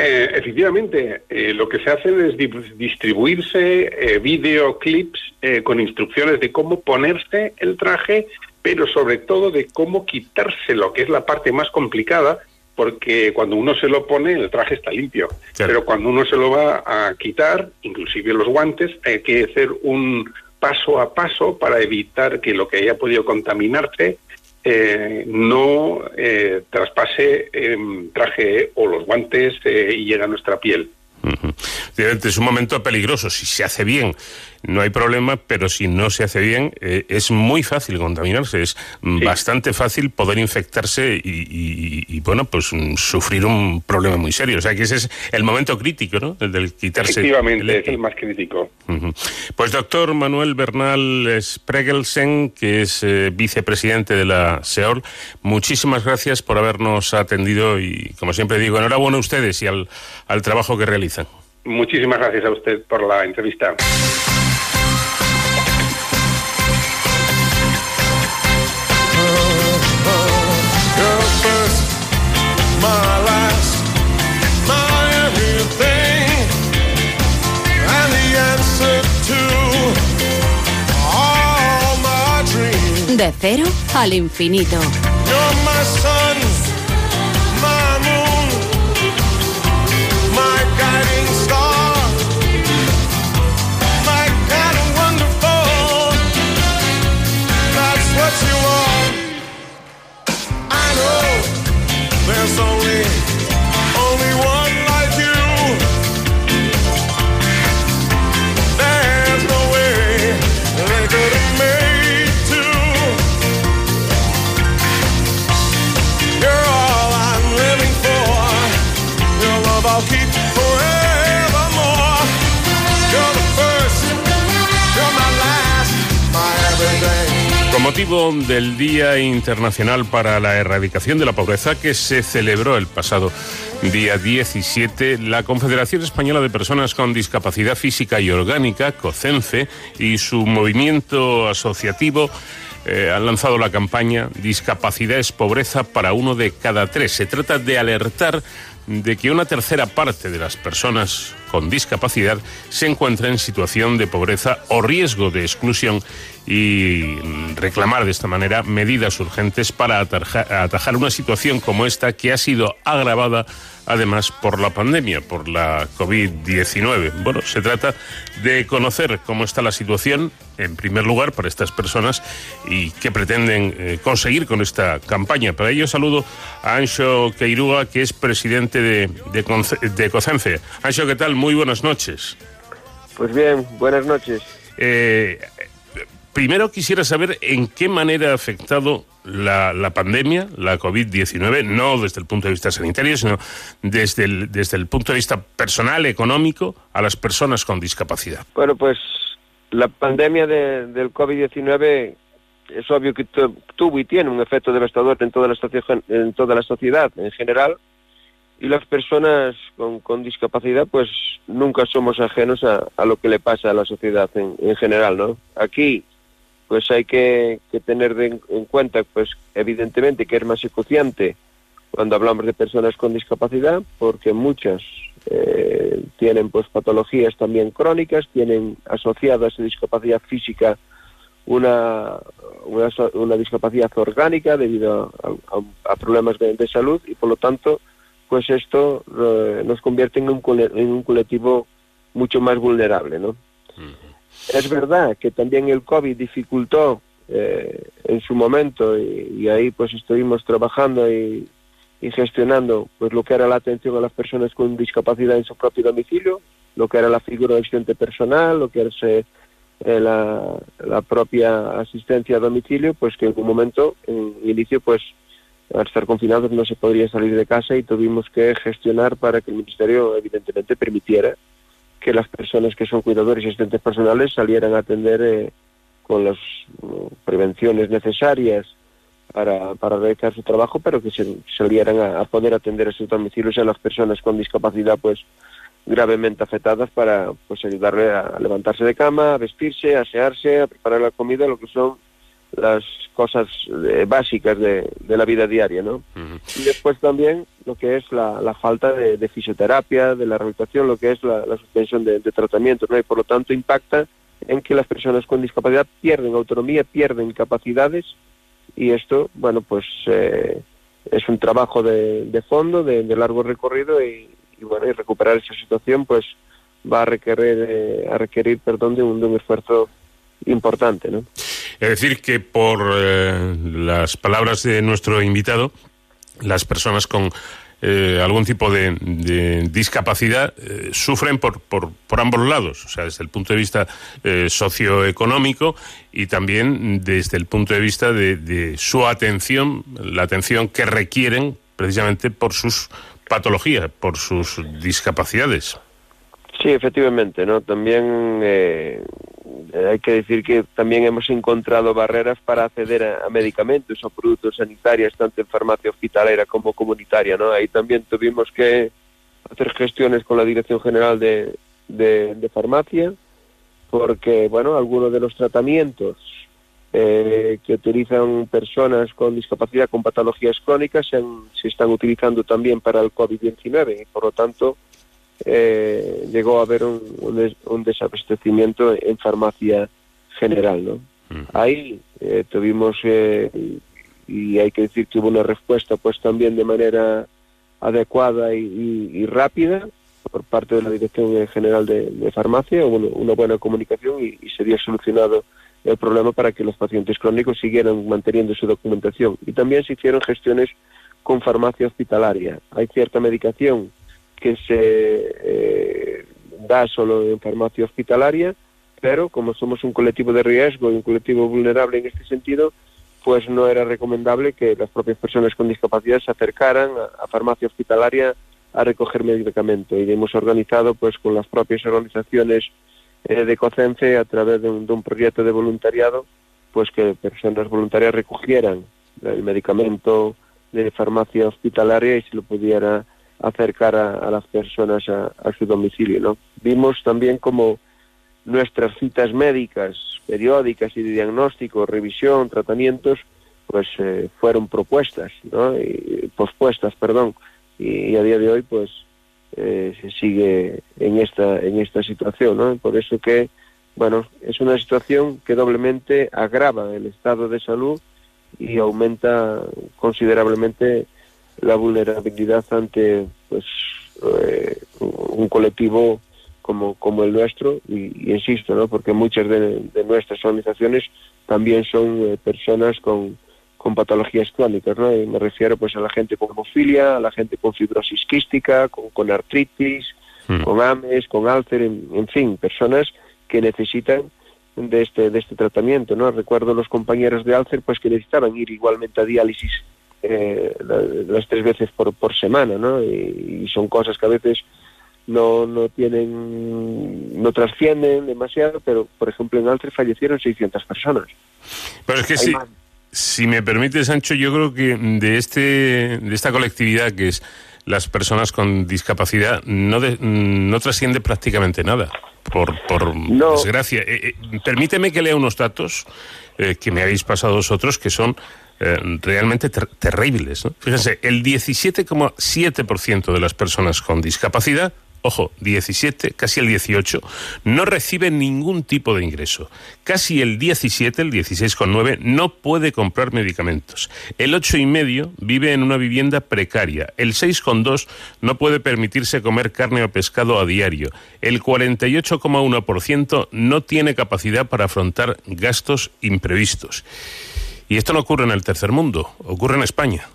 Eh, efectivamente, eh, lo que se hace es distribuirse eh, videoclips con instrucciones de cómo ponerse el traje, pero sobre todo de cómo quitárselo, que es la parte más complicada, porque cuando uno se lo pone el traje está limpio, pero cuando uno se lo va a quitar, inclusive los guantes, hay que hacer un paso a paso para evitar que lo que haya podido contaminarse eh, no eh, traspase em, traje o los guantes eh, y llegue a nuestra piel.
Es un momento peligroso. Si se hace bien, no hay problema, pero si no se hace bien, eh, es muy fácil contaminarse. Es bastante fácil poder infectarse y, bueno, pues mm, sufrir un problema muy serio. O sea que ese es el momento crítico, ¿no? El del quitarse.
Efectivamente, es el más crítico.
Pues doctor Manuel Bernal Spregelsen, que es eh, vicepresidente de la SEOL, muchísimas gracias por habernos atendido y, como siempre digo, enhorabuena a ustedes y al, al trabajo que realizan.
Muchísimas gracias a usted por la entrevista.
De cero al infinito.
Con motivo del Día Internacional para la Erradicación de la Pobreza que se celebró el pasado día 17, la Confederación Española de Personas con Discapacidad Física y Orgánica, COCENFE, y su movimiento asociativo eh, han lanzado la campaña Discapacidad es pobreza para uno de cada tres. Se trata de alertar de que una tercera parte de las personas con discapacidad se encuentra en situación de pobreza o riesgo de exclusión y reclamar de esta manera medidas urgentes para atajar una situación como esta que ha sido agravada además por la pandemia, por la COVID-19. Bueno, se trata de conocer cómo está la situación, en primer lugar, para estas personas y qué pretenden eh, conseguir con esta campaña. Para ello saludo a Ancho Queirúa, que es presidente de, de, COCENFE. Ancho, ¿qué tal? Muy buenas noches.
Pues bien, buenas noches.
Eh, primero quisiera saber en qué manera ha afectado la, pandemia, la COVID-19, no desde el punto de vista sanitario, sino desde el, desde el punto de vista personal, económico, a las personas con discapacidad.
Bueno, pues la pandemia de, del COVID-19 es obvio que tuvo y tiene un efecto devastador en toda la, en toda la sociedad en general y las personas con, discapacidad pues nunca somos ajenos a, a, lo que le pasa a la sociedad en, en general, ¿no? Aquí pues hay que, tener en cuenta, pues evidentemente que es más ecuciante cuando hablamos de personas con discapacidad, porque muchas eh, tienen pues patologías también crónicas, tienen asociadas a su discapacidad física una, una, discapacidad orgánica debido a, problemas de, salud y por lo tanto pues esto eh, nos convierte en un, en un colectivo mucho más vulnerable, ¿no? Es verdad que también el COVID dificultó eh, en su momento y, ahí pues estuvimos trabajando y, gestionando pues lo que era la atención a las personas con discapacidad en su propio domicilio, lo que era la figura de asistente personal, lo que era eh, la, la, propia asistencia a domicilio, pues que en un momento, en inicio, pues al estar confinados no se podría salir de casa y tuvimos que gestionar para que el Ministerio evidentemente permitiera que las personas que son cuidadores y asistentes personales salieran a atender eh, con las uh, prevenciones necesarias para, para realizar su trabajo, pero que se salieran a, a poder atender a sus domicilios a las personas con discapacidad pues gravemente afectadas para pues ayudarle a levantarse de cama, a vestirse, a asearse, a preparar la comida, lo que son las cosas eh, básicas de, de la vida diaria, ¿no? Y después también lo que es la, la falta de, de fisioterapia, de la rehabilitación, lo que es la, la suspensión de, de tratamiento, ¿no? Y por lo tanto impacta en que las personas con discapacidad pierden autonomía, pierden capacidades y esto, bueno, pues eh, es un trabajo de, de fondo, de, de largo recorrido y, y, bueno, y recuperar esa situación pues va a requerir, eh, a requerir perdón, de un, de un esfuerzo importante, ¿no?
Es decir, que por eh, las palabras de nuestro invitado, las personas con eh, algún tipo de, de discapacidad eh, sufren por, por, ambos lados, o sea, desde el punto de vista socioeconómico y también desde el punto de vista de, de, su atención, la atención que requieren precisamente por sus patologías, por sus discapacidades.
Sí, efectivamente, ¿no? También hay que decir que también hemos encontrado barreras para acceder a, medicamentos o productos sanitarios, tanto en farmacia hospitalera como comunitaria, ¿no? Ahí también tuvimos que hacer gestiones con la Dirección General de, de, de Farmacia, porque, bueno, algunos de los tratamientos eh, que utilizan personas con discapacidad, con patologías crónicas, se, han, se están utilizando también para el COVID-19 y, por lo tanto, eh, llegó a haber un, un, un, desabastecimiento en farmacia general. ¿no? Uh -huh. Ahí eh, tuvimos, eh, y hay que decir que hubo una respuesta pues también de manera adecuada y, y, y rápida por parte de la Dirección General de, de Farmacia, hubo una buena comunicación y, y se había solucionado el problema para que los pacientes crónicos siguieran manteniendo su documentación. Y también se hicieron gestiones con farmacia hospitalaria. Hay cierta medicación que se eh, da solo en farmacia hospitalaria, pero como somos un colectivo de riesgo y un colectivo vulnerable en este sentido, pues no era recomendable que las propias personas con discapacidad se acercaran a, farmacia hospitalaria a recoger medicamento. Y hemos organizado pues con las propias organizaciones eh, de COCENFE a través de un, de un proyecto de voluntariado pues que personas voluntarias recogieran el medicamento de farmacia hospitalaria y se lo pudiera acercar a, a las personas a, su domicilio. ¿no? Vimos también como nuestras citas médicas periódicas y de diagnóstico, revisión, tratamientos, pues eh, fueron propuestas, ¿no? y, pospuestas, perdón, y, y, a día de hoy pues eh, se sigue en esta en esta situación, ¿no? Por eso que bueno es una situación que doblemente agrava el estado de salud y aumenta considerablemente la vulnerabilidad ante pues eh, un colectivo como, como el nuestro y, y, insisto, ¿no? porque muchas de, de nuestras organizaciones también son eh, personas con, con patologías crónicas, ¿no? Y me refiero pues a la gente con hemofilia, a la gente con fibrosis quística, con, con artritis, mm. con AMES, con Alcer, en, en, fin, personas que necesitan de este, de este tratamiento, ¿no? Recuerdo los compañeros de Alcer pues que necesitaban ir igualmente a diálisis eh, las tres veces por, por semana, ¿no? Y, y, son cosas que a veces no, no tienen, no trascienden demasiado, pero por ejemplo en Alcer fallecieron 600 personas.
Pero es que Hay sí. Más. Si me permite, Sancho, yo creo que de, este, de esta colectividad que es las personas con discapacidad no, de, no trasciende prácticamente nada, por, por no. desgracia. Eh, eh, permíteme que lea unos datos eh, que me habéis pasado vosotros que son eh, realmente ter terribles. ¿no? Fíjense, el 17,7% de las personas con discapacidad ojo, 17, casi el 18, no recibe ningún tipo de ingreso. Casi el 17, el 16,9, no puede comprar medicamentos. El 8,5 vive en una vivienda precaria. El 6,2 no puede permitirse comer carne o pescado a diario. El 48,1% no tiene capacidad para afrontar gastos imprevistos. Y esto no ocurre en el tercer mundo, ocurre en España.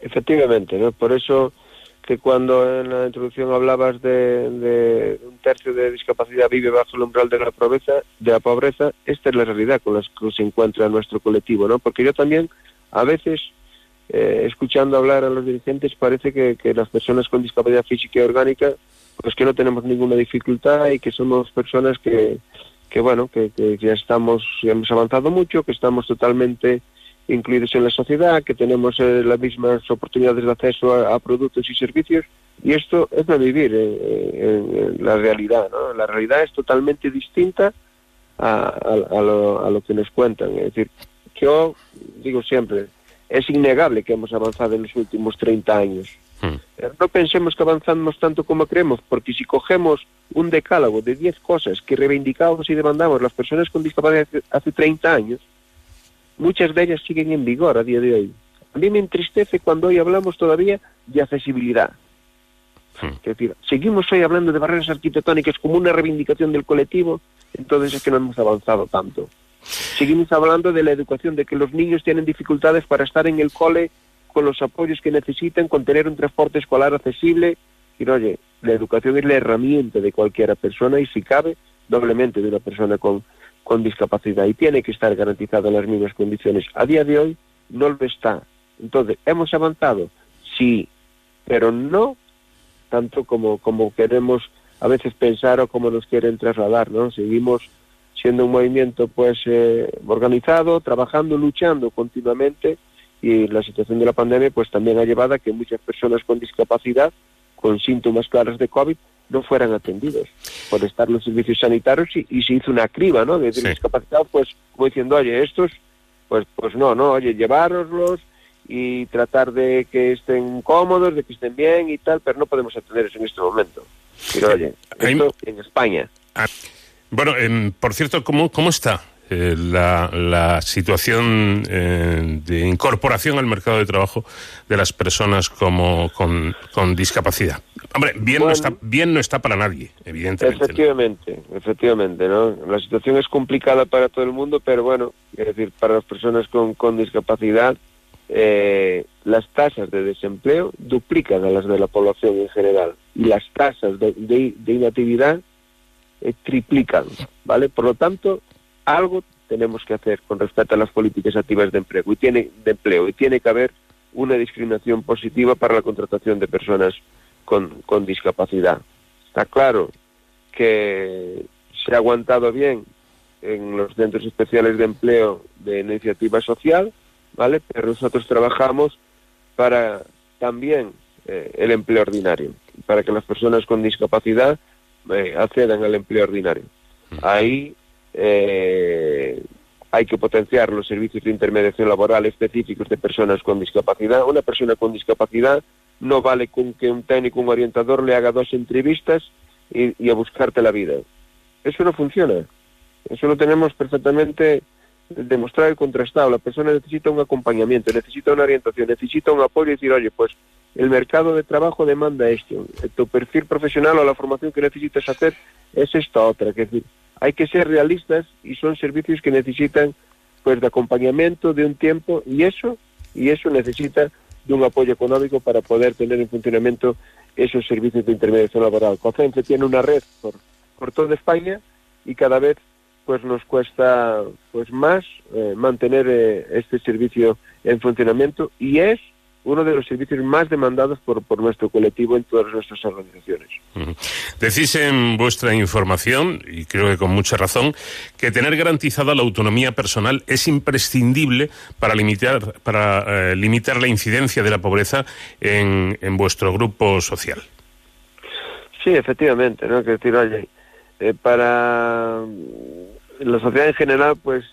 Efectivamente, ¿no? Por eso que cuando en la introducción hablabas de, un tercio de discapacidad vive bajo el umbral de la pobreza, de la pobreza, esta es la realidad con la que se encuentra nuestro colectivo, ¿no? Porque yo también, a veces, eh, escuchando hablar a los dirigentes, parece que, que, las personas con discapacidad física y orgánica pues que no tenemos ninguna dificultad y que somos personas que, que bueno, que, que ya estamos, hemos avanzado mucho, que estamos totalmente incluidos en la sociedad, que tenemos eh, las mismas oportunidades de acceso a, productos y servicios, y esto es de vivir eh, en la realidad, ¿no? La realidad es totalmente distinta a lo que nos cuentan. Es decir, yo digo siempre, es innegable que hemos avanzado en los últimos 30 años. Pero no pensemos que avanzamos tanto como creemos, porque si cogemos un decálogo de 10 cosas que reivindicamos y demandamos las personas con discapacidad hace, hace 30 años, muchas de ellas siguen en vigor a día de hoy. A mí me entristece cuando hoy hablamos todavía de accesibilidad. Es decir, seguimos hoy hablando de barreras arquitectónicas como una reivindicación del colectivo, entonces es que no hemos avanzado tanto. Seguimos hablando de la educación, de que los niños tienen dificultades para estar en el cole con los apoyos que necesitan, con tener un transporte escolar accesible. Y oye, la educación es la herramienta de cualquiera persona y si cabe, doblemente de una persona con, con discapacidad y tiene que estar garantizada las mismas condiciones. A día de hoy no lo está. Entonces, ¿hemos avanzado? Sí, pero no tanto como, como queremos a veces pensar o como nos quieren trasladar, ¿no? Seguimos siendo un movimiento pues eh, organizado, trabajando, luchando continuamente y la situación de la pandemia pues también ha llevado a que muchas personas con discapacidad con síntomas claros de COVID no fueran atendidos por estar los servicios sanitarios y, y se hizo una criba, ¿no? De decir, discapacitados, pues como diciendo, oye, estos, pues pues no, no, oye, llevároslos y tratar de que estén cómodos, de que estén bien y tal, pero no podemos atenderlos en este momento. Pero oye, esto en España.
Bueno, em, por cierto, ¿cómo, cómo está eh, la, la situación eh, de incorporación al mercado de trabajo de las personas como con, con discapacidad? Hombre, bien, no está, bien no está para nadie, evidentemente. ¿no?
Efectivamente, efectivamente, ¿no? La situación es complicada para todo el mundo, pero bueno, es decir, para las personas con, con discapacidad, eh, las tasas de desempleo duplican a las de la población en general y las tasas de, de- de inactividad eh, triplican, ¿vale? Por lo tanto, algo tenemos que hacer con respecto a las políticas activas de empleo y tiene de empleo y tiene que haber una discriminación positiva para la contratación de personas con, con discapacidad. Está claro que se ha aguantado bien en los centros especiales de empleo de iniciativa social, ¿vale? Pero nosotros trabajamos para también eh, el empleo ordinario, para que las personas con discapacidad eh, accedan al empleo ordinario. Ahí eh, hay que potenciar los servicios de intermediación laboral específicos de personas con discapacidad. Una persona con discapacidad no vale con que un técnico, un orientador le haga dos entrevistas y, a buscarte la vida. Eso no funciona. Eso lo tenemos perfectamente demostrado y contrastado. La persona necesita un acompañamiento, necesita una orientación, necesita un apoyo y decir, oye, pues el mercado de trabajo demanda esto, tu perfil profesional o la formación que necesitas hacer es esta otra. Que es decir, hay que ser realistas y son servicios que necesitan pues de acompañamiento de un tiempo y eso y eso necesita de un apoyo económico para poder tener en funcionamiento esos servicios de intermediación laboral. COCENFE tiene una red por, por toda España y cada vez pues nos cuesta pues más eh, mantener eh, este servicio en funcionamiento y es uno de los servicios más demandados por, por nuestro colectivo en todas nuestras organizaciones.
Decís en vuestra información, y creo que con mucha razón, que tener garantizada la autonomía personal es imprescindible para limitar, para, eh, limitar la incidencia de la pobreza en, en vuestro grupo social.
Sí, efectivamente, ¿no? Que decir, oye, eh, para la sociedad en general, pues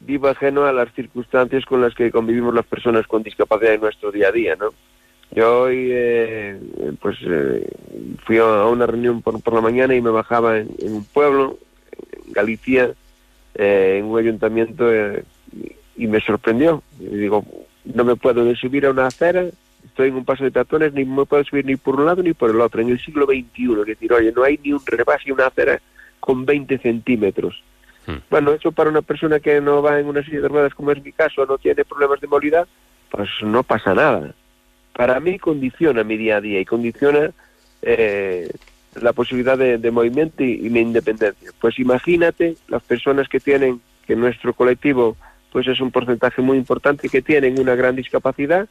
vivo ajeno a las circunstancias con las que convivimos las personas con discapacidad en nuestro día a día, ¿no? Yo hoy, eh, pues, eh, fui a una reunión por, por la mañana y me bajaba en, un pueblo, en Galicia, eh, en un ayuntamiento, eh, y, y me sorprendió. Y digo, no me puedo subir a una acera, estoy en un paso de peatones, ni me puedo subir ni por un lado ni por el otro. En el siglo XXI, es decir, oye, no hay ni un rebase, una acera con 20 centímetros. Bueno, eso para una persona que no va en una silla de ruedas, como es mi caso, no tiene problemas de movilidad, pues no pasa nada. Para mí condiciona mi día a día y condiciona eh, la posibilidad de, movimiento y, y mi independencia. Pues imagínate las personas que tienen, que nuestro colectivo pues es un porcentaje muy importante, que tienen una gran discapacidad,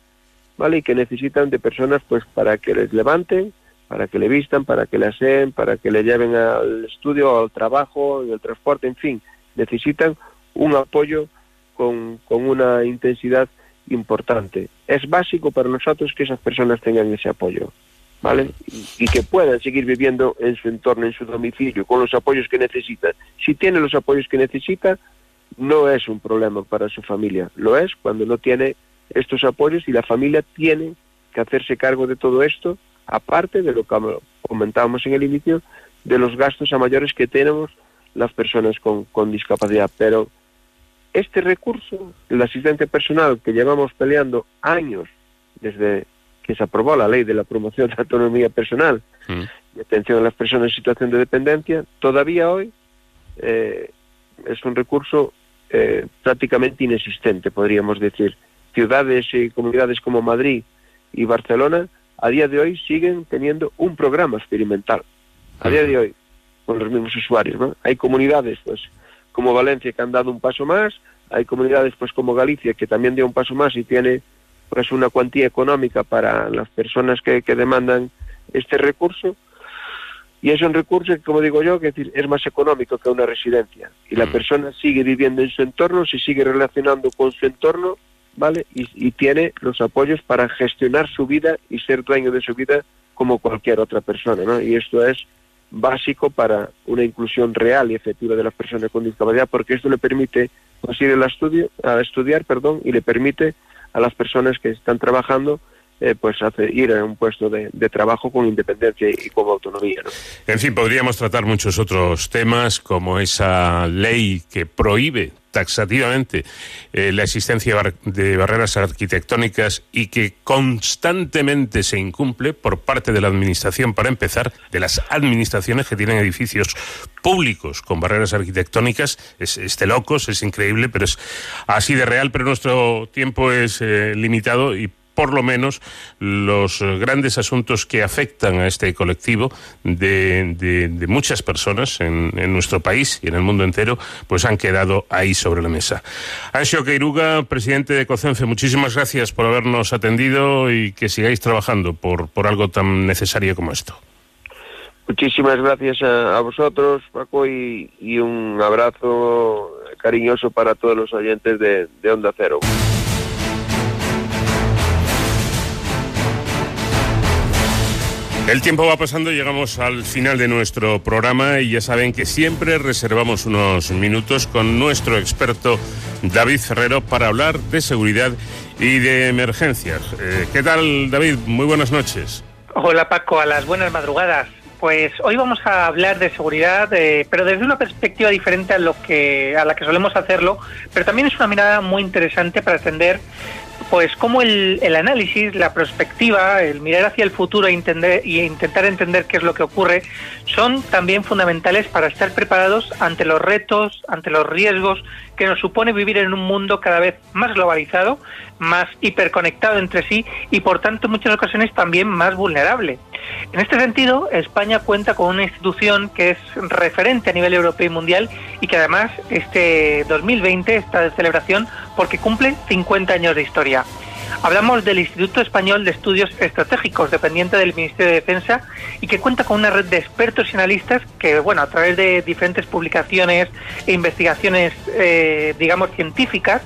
¿vale? Y que necesitan de personas pues para que les levanten, para que le vistan, para que le aseen, para que le lleven al estudio, al trabajo, al transporte, en fin, necesitan un apoyo con, con una intensidad importante. Es básico para nosotros que esas personas tengan ese apoyo, ¿vale? Y que puedan seguir viviendo en su entorno, en su domicilio, con los apoyos que necesitan. Si tiene los apoyos que necesita, no es un problema para su familia. Lo es cuando no tiene estos apoyos y la familia tiene que hacerse cargo de todo esto, aparte de lo que comentábamos en el inicio, de los gastos a mayores que tenemos las personas con, con discapacidad. Pero este recurso, el asistente personal que llevamos peleando años desde que se aprobó la ley de la promoción de la autonomía personal y atención a las personas en situación de dependencia, todavía hoy eh, es un recurso eh, prácticamente inexistente, podríamos decir. Ciudades y comunidades como Madrid y Barcelona a día de hoy siguen teniendo un programa experimental. A día de hoy, con los mismos usuarios. ¿no? Hay comunidades pues como Valencia que han dado un paso más, hay comunidades pues como Galicia que también dio un paso más y tiene pues una cuantía económica para las personas que, que demandan este recurso y es un recurso que, como digo yo, que es, decir, es más económico que una residencia. Y la persona sigue viviendo en su entorno, se sigue relacionando con su entorno, ¿vale? Y, y, tiene los apoyos para gestionar su vida y ser dueño de su vida como cualquier otra persona, ¿no? Y esto es básico para una inclusión real y efectiva de las personas con discapacidad, porque esto le permite pues, ir estudio, a estudiar, perdón, y le permite a las personas que están trabajando eh, pues hace, ir a un puesto de, trabajo con independencia y con autonomía. ¿no?
En fin, podríamos tratar muchos otros temas, como esa ley que prohíbe taxativamente eh, la existencia de barreras arquitectónicas y que constantemente se incumple por parte de la Administración, para empezar, de las administraciones que tienen edificios públicos con barreras arquitectónicas. Es, locos, es increíble, pero es así de real, pero nuestro tiempo es eh, limitado y por lo menos los grandes asuntos que afectan a este colectivo de, muchas personas en, en, nuestro país y en el mundo entero, pues han quedado ahí sobre la mesa. Anxio Queiruga, presidente de COCENFE, muchísimas gracias por habernos atendido y que sigáis trabajando por, algo tan necesario como esto.
Muchísimas gracias a, vosotros, Paco, y, y, un abrazo cariñoso para todos los oyentes de, de Onda Cero.
El tiempo va pasando, llegamos al final de nuestro programa y ya saben que siempre reservamos unos minutos con nuestro experto David Ferrero para hablar de seguridad y de emergencias. Eh, ¿Qué tal, David? Muy buenas noches.
Hola, Paco, a las buenas madrugadas. Pues hoy vamos a hablar de seguridad, eh, pero desde una perspectiva diferente a lo que a la que solemos hacerlo, pero también es una mirada muy interesante para atender pues cómo el, el, análisis, la perspectiva, el mirar hacia el futuro e, entender, y intentar entender qué es lo que ocurre, son también fundamentales para estar preparados ante los retos, ante los riesgos que nos supone vivir en un mundo cada vez más globalizado, más hiperconectado entre sí y por tanto en muchas ocasiones también más vulnerable. En este sentido, España cuenta con una institución que es referente a nivel europeo y mundial y que además este 2020 está de celebración porque cumple 50 años de historia. Hablamos del Instituto Español de Estudios Estratégicos, dependiente del Ministerio de Defensa, y que cuenta con una red de expertos y analistas que, bueno, a través de diferentes publicaciones e investigaciones, eh, digamos, científicas,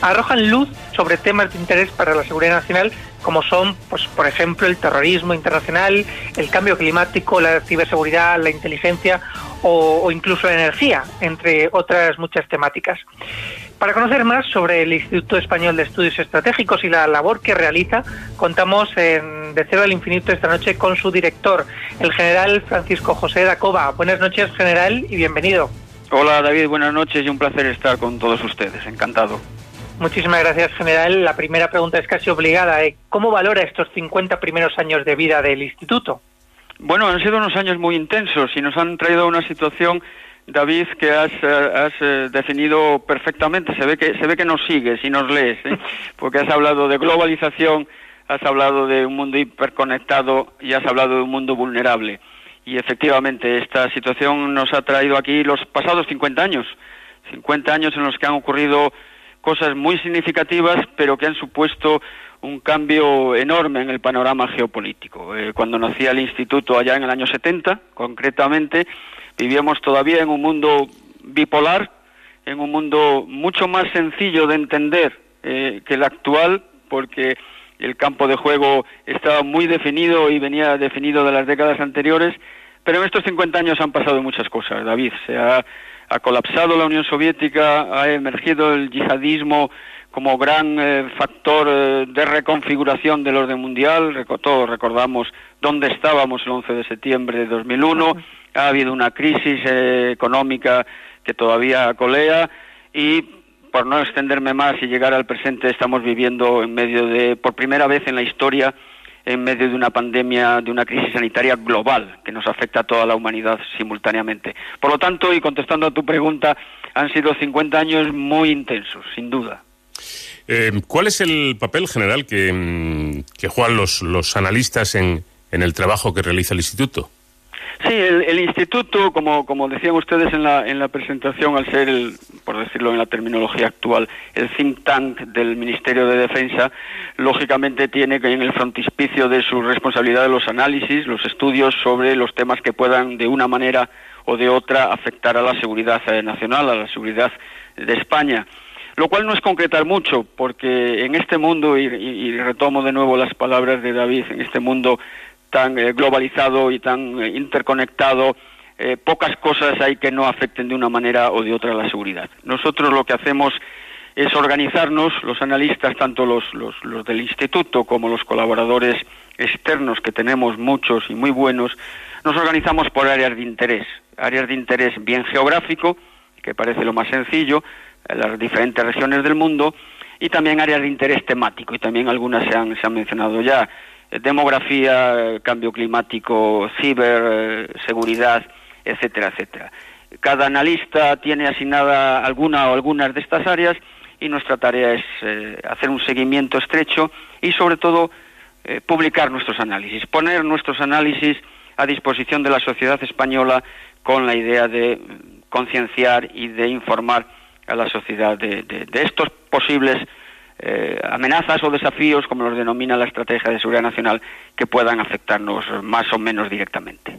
arrojan luz sobre temas de interés para la seguridad nacional, como son, pues, por ejemplo, el terrorismo internacional, el cambio climático, la ciberseguridad, la inteligencia o, o incluso la energía, entre otras muchas temáticas. Para conocer más sobre el Instituto Español de Estudios Estratégicos y la labor que realiza, contamos en De Cero al Infinito esta noche con su director, el general Francisco José Dacova. Buenas noches, general, y bienvenido.
Hola, David, buenas noches y un placer estar con todos ustedes. Encantado.
Muchísimas gracias, general. La primera pregunta es casi obligada. ¿Cómo valora estos 50 primeros años de vida del instituto?
Bueno, han sido unos años muy intensos y nos han traído una situación David, que has, has uh, definido perfectamente. Se ve que se ve que nos sigues y nos lees, ¿eh? porque has hablado de globalización, has hablado de un mundo hiperconectado y has hablado de un mundo vulnerable. Y efectivamente, esta situación nos ha traído aquí los pasados 50 años, 50 años en los que han ocurrido cosas muy significativas, pero que han supuesto un cambio enorme en el panorama geopolítico. Eh, cuando nacía el instituto allá en el año 70, concretamente, vivíamos todavía en un mundo bipolar, en un mundo mucho más sencillo de entender eh, que el actual, porque el campo de juego estaba muy definido y venía definido de las décadas anteriores, pero en estos 50 años han pasado muchas cosas, David. Se ha, colapsado la Unión Soviética, ha emergido el yihadismo como gran eh, factor eh, de reconfiguración del orden mundial. todos recordamos dónde estábamos el 11 de septiembre de 2001. Ha habido una crisis eh, económica que todavía colea y por no extenderme más y llegar al presente estamos viviendo en medio de por primera vez en la historia en medio de una pandemia, de una crisis sanitaria global que nos afecta a toda la humanidad simultáneamente. Por lo tanto, y contestando a tu pregunta, han sido 50 años muy intensos, sin duda.
Eh, ¿Cuál es el papel general que, mm, juegan los, analistas en, el trabajo que realiza el instituto?
Sí, el, instituto, como, como decían ustedes en la, en la presentación, al ser, el, por decirlo en la terminología actual, el think tank del Ministerio de Defensa, lógicamente tiene en el frontispicio de su responsabilidad los análisis, los estudios sobre los temas que puedan de una manera o de otra afectar a la seguridad eh, nacional, a la seguridad de España. Lo cual no es concretar mucho, porque en este mundo, y, retomo de nuevo las palabras de David, en este mundo tan eh, globalizado y tan eh, interconectado, eh, pocas cosas hay que no afecten de una manera o de otra la seguridad. Nosotros lo que hacemos es organizarnos, los analistas, tanto los, los, los del instituto como los colaboradores externos, que tenemos muchos y muy buenos, nos organizamos por áreas de interés, áreas de interés bien geográfico, que parece lo más sencillo, en las diferentes regiones del mundo y también áreas de interés temático y también algunas se han, se han mencionado ya demografía, eh, cambio climático, ciber, eh, etcétera, etcétera. Cada analista tiene asignada alguna o algunas de estas áreas y nuestra tarea es hacer un seguimiento estrecho y sobre todo publicar nuestros análisis, poner nuestros análisis a disposición de la sociedad española con la idea de concienciar y de informar a la sociedad de, estos posibles eh, amenazas o desafíos, como los denomina la Estrategia de Seguridad Nacional, que puedan afectarnos más o menos directamente.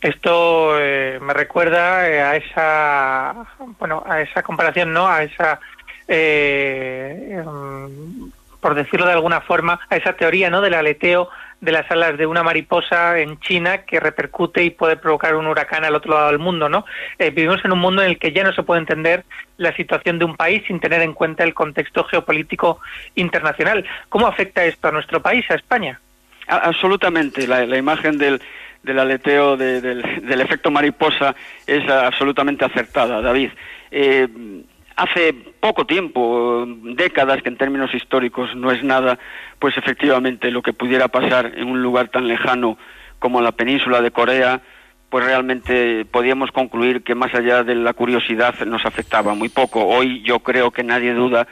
Esto eh, me recuerda eh, a esa, bueno, a esa comparación, ¿no? A esa, em, por decirlo de alguna forma, a esa teoría, ¿no? Del aleteo de las alas de una mariposa en China que repercute y puede provocar un huracán al otro lado del mundo, ¿no? Eh, vivimos en un mundo en el que ya no se puede entender la situación de un país sin tener en cuenta el contexto geopolítico internacional. ¿Cómo afecta esto a nuestro país, a España?
absolutamente. La, imagen del, del aleteo del, efecto mariposa es absolutamente acertada, David. Eh, hace poco tiempo, décadas, que en términos históricos no es nada, pues efectivamente lo que pudiera pasar en un lugar tan lejano como la península de Corea, pues realmente podíamos concluir que más allá de la curiosidad nos afectaba muy poco. Hoy yo creo que nadie duda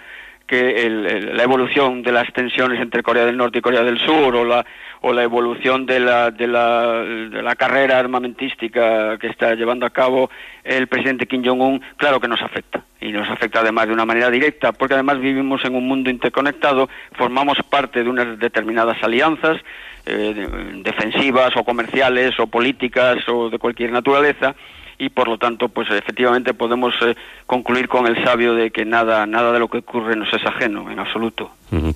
que la evolución de las tensiones entre Corea del Norte y Corea del Sur o la, o la evolución de la, de, la, de la carrera armamentística que está llevando a cabo el presidente Kim Jong-un, claro que nos afecta. Y nos afecta además de una manera directa, porque además vivimos en un mundo interconectado, formamos parte de unas determinadas alianzas eh, defensivas o comerciales o políticas o de cualquier naturaleza, y por lo tanto pues efectivamente podemos eh, concluir con el sabio de que nada nada de lo que ocurre nos es ajeno en absoluto.
Bueno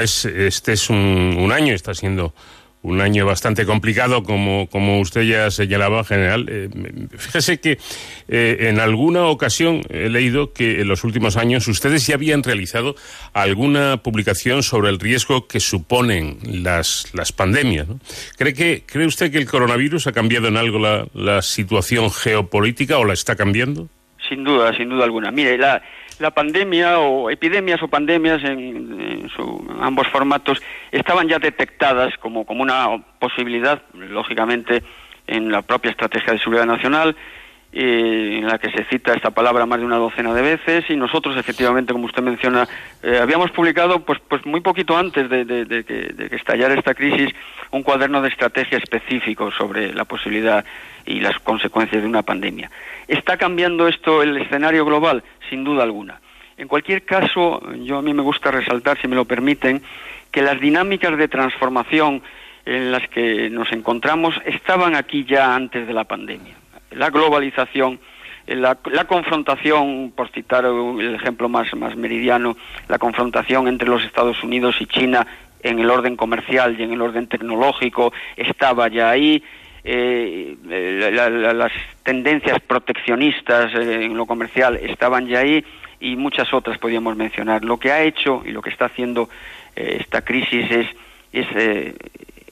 este es un, un año está siendo un año bastante complicado, como, como usted ya señalaba, general. Eh, fíjese que eh, en alguna ocasión he leído que en los últimos años ustedes ya habían realizado alguna publicación sobre el riesgo que suponen las, las pandemias. ¿Cree, que, ¿Cree usted que el coronavirus ha cambiado en algo la, la situación geopolítica o la está cambiando?
Sin duda, sin duda alguna. Mire, la, la pandemia o epidemias o pandemias en, ambos formatos estaban ya detectadas como, como una posibilidad, lógicamente, en la propia estrategia de seguridad nacional, en la que se cita esta palabra más de una docena de veces y nosotros efectivamente como usted menciona eh, habíamos publicado pues pues muy poquito antes de, de, que, de, que, estallara esta crisis un cuaderno de estrategia específico sobre la posibilidad y las consecuencias de una pandemia. Está cambiando esto el escenario global sin duda alguna. En cualquier caso, yo a mí me gusta resaltar, si me lo permiten, que las dinámicas de transformación en las que nos encontramos estaban aquí ya antes de la pandemia. La globalización, la, confrontación, por citar el ejemplo más, más meridiano, la confrontación entre los Estados Unidos y China en el orden comercial y en el orden tecnológico estaba ya ahí. Eh, las tendencias proteccionistas eh, en lo comercial estaban ya ahí y muchas otras podríamos mencionar. Lo que ha hecho y lo que está haciendo eh, esta crisis es, es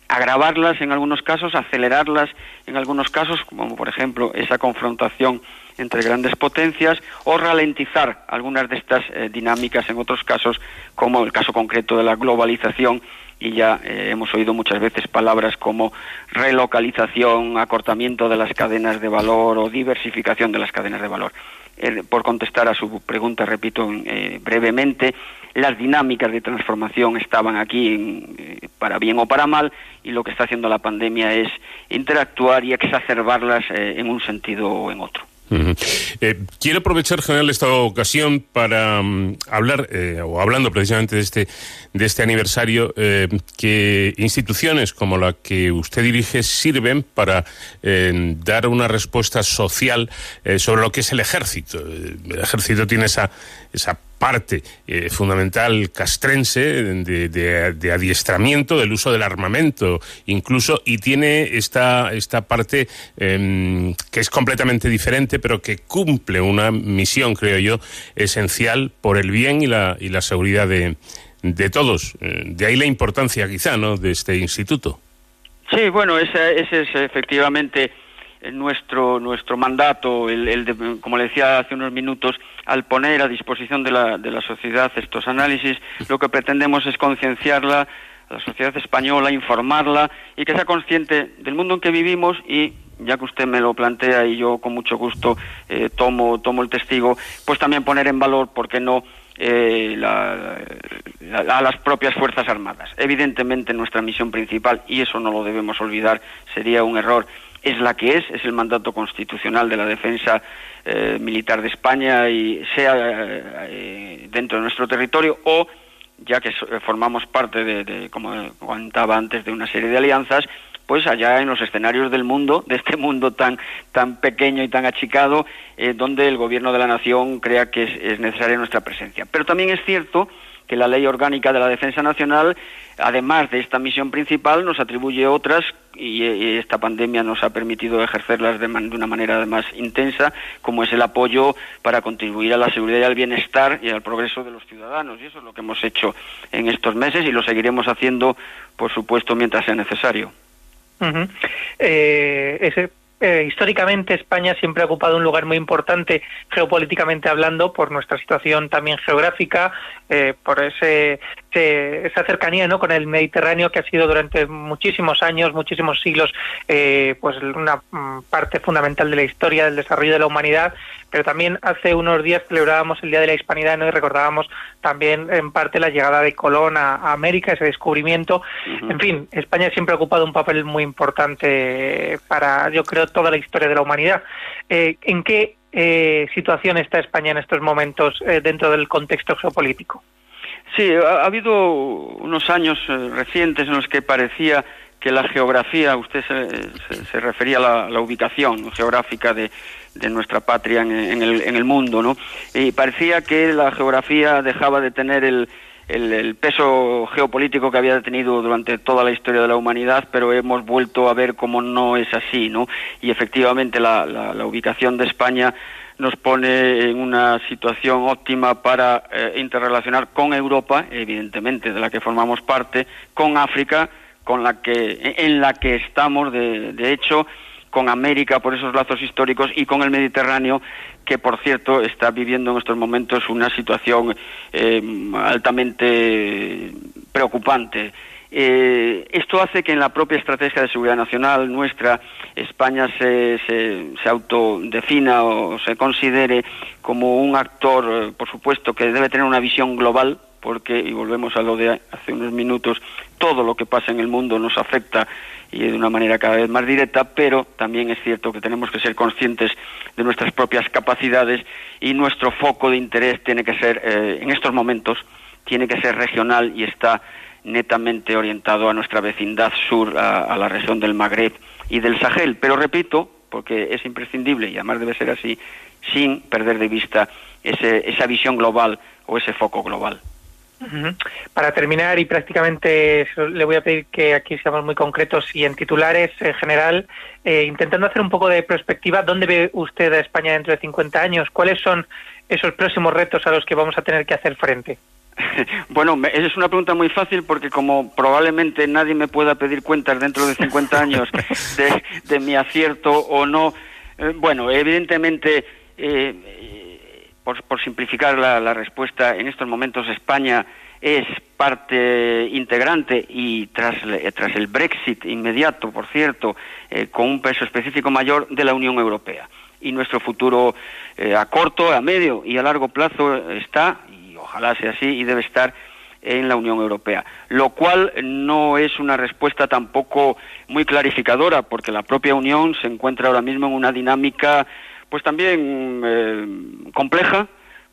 agravarlas en algunos casos, acelerarlas en algunos casos, como por ejemplo esa confrontación entre grandes potencias, o ralentizar algunas de estas eh, dinámicas en otros casos, como el caso concreto de la globalización, y ya eh, hemos oído muchas veces palabras como relocalización, acortamiento de las cadenas de valor o diversificación de las cadenas de valor. Eh, por contestar a su pregunta, repito brevemente, las dinámicas de transformación estaban aquí para bien o para mal y lo que está haciendo la pandemia es interactuar y exacerbarlas en un sentido o en otro.
Eh, quiero aprovechar, general, esta ocasión para mm, hablar, eh, o hablando precisamente de este, de este aniversario, eh, que instituciones como la que usted dirige sirven para dar una respuesta social sobre lo que es el ejército. El ejército tiene esa, esa parte eh, fundamental castrense de, adiestramiento del uso del armamento incluso y tiene esta esta parte em, que es completamente diferente pero que cumple una misión creo yo esencial por el bien y la y la seguridad de, de todos. Eh, de ahí la importancia quizá no de este instituto.
Sí bueno ese, ese es efectivamente nuestro nuestro mandato el, el como le decía hace unos minutos al poner a disposición de la, de la sociedad estos análisis, lo que pretendemos es concienciarla, a la sociedad española, informarla y que sea consciente del mundo en que vivimos y ya que usted me lo plantea y yo con mucho gusto eh, tomo, tomo el testigo, pues también poner en valor, ¿por qué no?, eh, a las propias Fuerzas Armadas. Evidentemente nuestra misión principal, y eso no lo debemos olvidar, sería un error, es la que es, es el mandato constitucional de la defensa eh, militar de España y sea eh, dentro de nuestro territorio o ya que formamos parte de, como contaba antes, de una serie de alianzas, pues allá en los escenarios del mundo, de este mundo tan, tan pequeño y tan achicado, eh, donde el gobierno de la nación crea que es necesaria nuestra presencia. Pero también es cierto que la Ley Orgánica de la Defensa Nacional, además de esta misión principal, nos atribuye otras y, esta pandemia nos ha permitido ejercerlas de, una manera más intensa, como es el apoyo para contribuir a la seguridad y al bienestar y al progreso de los ciudadanos. Y eso es lo que hemos hecho en estos meses y lo seguiremos haciendo, por supuesto, mientras sea necesario.
Eh, ese eh, históricamente España siempre ha ocupado un lugar muy importante geopolíticamente hablando por nuestra situación también geográfica, eh, por ese, esa cercanía ¿no? con el Mediterráneo que ha sido durante muchísimos años, muchísimos siglos, eh, pues una mm, parte fundamental de la historia del desarrollo de la humanidad. Pero también hace unos días celebrábamos el Día de la Hispanidad ¿no? y recordábamos también en parte la llegada de Colón a, América, ese descubrimiento. En fin, España siempre ha ocupado un papel muy importante para, yo creo, toda la historia de la humanidad. Eh, ¿En qué eh, situación está España en estos momentos eh, dentro del contexto geopolítico?
Sí, ha, habido unos años recientes en los que parecía que la geografía, usted se, refería a la, ubicación geográfica de, nuestra patria en, el, en el mundo, ¿no? Y parecía que la geografía dejaba de tener el, el, peso geopolítico que había tenido durante toda la historia de la humanidad, pero hemos vuelto a ver cómo no es así, ¿no? Y efectivamente la, la, ubicación de España nos pone en una situación óptima para eh, interrelacionar con Europa, evidentemente de la que formamos parte, con África, con la que en la que estamos de, de hecho con América por esos lazos históricos y con el Mediterráneo que por cierto está viviendo en estos momentos una situación eh, altamente preocupante. Eh, esto hace que en la propia estrategia de seguridad nacional nuestra España se, se, se, autodefina o se considere como un actor, eh, por supuesto, que debe tener una visión global, porque, y volvemos a lo de hace unos minutos, todo lo que pasa en el mundo nos afecta y de una manera cada vez más directa, pero también es cierto que tenemos que ser conscientes de nuestras propias capacidades y nuestro foco de interés tiene que ser, eh, en estos momentos, tiene que ser regional y está netamente orientado a nuestra vecindad sur, a, la región del Magreb y del Sahel. Pero repito, porque es imprescindible y además debe ser así, sin perder de vista esa visión global o ese foco global.
Para terminar, y prácticamente le voy a pedir que aquí seamos muy concretos y en titulares en general, eh, intentando hacer un poco de perspectiva, ¿dónde ve usted a España dentro de 50 años? ¿Cuáles son esos próximos retos a los que vamos a tener que hacer frente?
Bueno, es una pregunta muy fácil porque como probablemente nadie me pueda pedir cuentas dentro de 50 años de, mi acierto o no, eh, bueno, evidentemente, eh, por, simplificar la, respuesta, en estos momentos España es parte integrante y tras, tras el Brexit inmediato, por cierto, eh, con un peso específico mayor de la Unión Europea. Y nuestro futuro a corto, a medio y a largo plazo está, ojalá sea así, y debe estar en la Unión Europea, lo cual no es una respuesta tampoco muy clarificadora, porque la propia Unión se encuentra ahora mismo en una dinámica, pues también eh, compleja,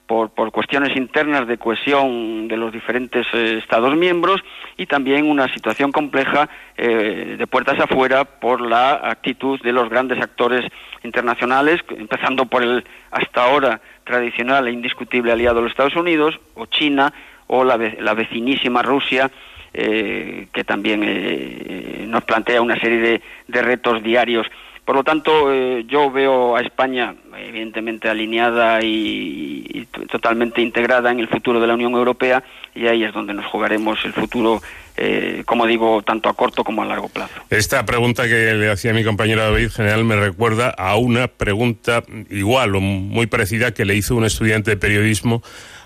por, por, cuestiones internas de cohesión de los diferentes eh, Estados miembros y también una situación compleja eh, de puertas afuera por la actitud de los grandes actores internacionales, empezando por el hasta ahora tradicional e indiscutible aliado de los Estados Unidos, o China, o la, la vecinísima Rusia, eh, que también eh, nos plantea una serie de, de, retos diarios. Por lo tanto, eh, yo veo a España evidentemente alineada y, totalmente integrada en el futuro de la Unión Europea y ahí es donde nos jugaremos el futuro eh, como digo, tanto a corto como a largo plazo.
Esta pregunta que le hacía mi compañero David General me recuerda a una pregunta igual o muy parecida que le hizo un estudiante de periodismo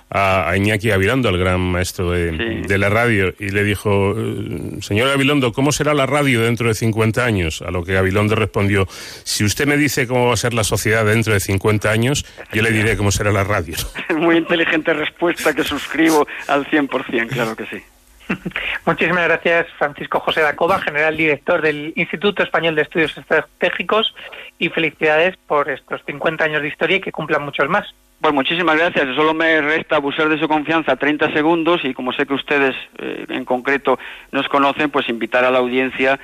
a, Iñaki Avilondo, el gran maestro de, la radio, y le dijo, eh, señor Avilondo, ¿cómo será la radio dentro de 50 años? A lo que Avilondo respondió, si usted me dice cómo va a ser la sociedad dentro de 50 años, yo le diré cómo será la radio.
Muy inteligente respuesta que suscribo al 100%, claro que sí.
Muchísimas gracias, Francisco José Dacova, general director del Instituto Español de Estudios Estratégicos, y felicidades por estos 50 años de historia y que cumplan muchos más.
Pues muchísimas gracias. Solo me resta abusar de su confianza 30 segundos y como sé que ustedes eh, en concreto nos conocen, pues invitar a la audiencia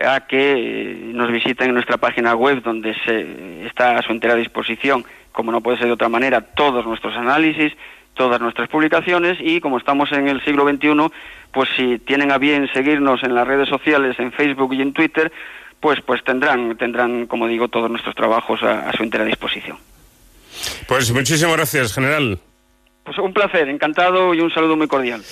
a que eh, nos visiten en nuestra página web donde se está a su entera disposición, como no puede ser de otra manera, todos nuestros análisis, todas nuestras publicaciones y como estamos en el siglo XXI, pues si tienen a bien seguirnos en las redes sociales, en Facebook y en Twitter, pues pues tendrán tendrán como digo todos nuestros trabajos a, su entera disposición.
Pues muchísimas gracias, general.
Pues un placer, encantado y un saludo muy cordial.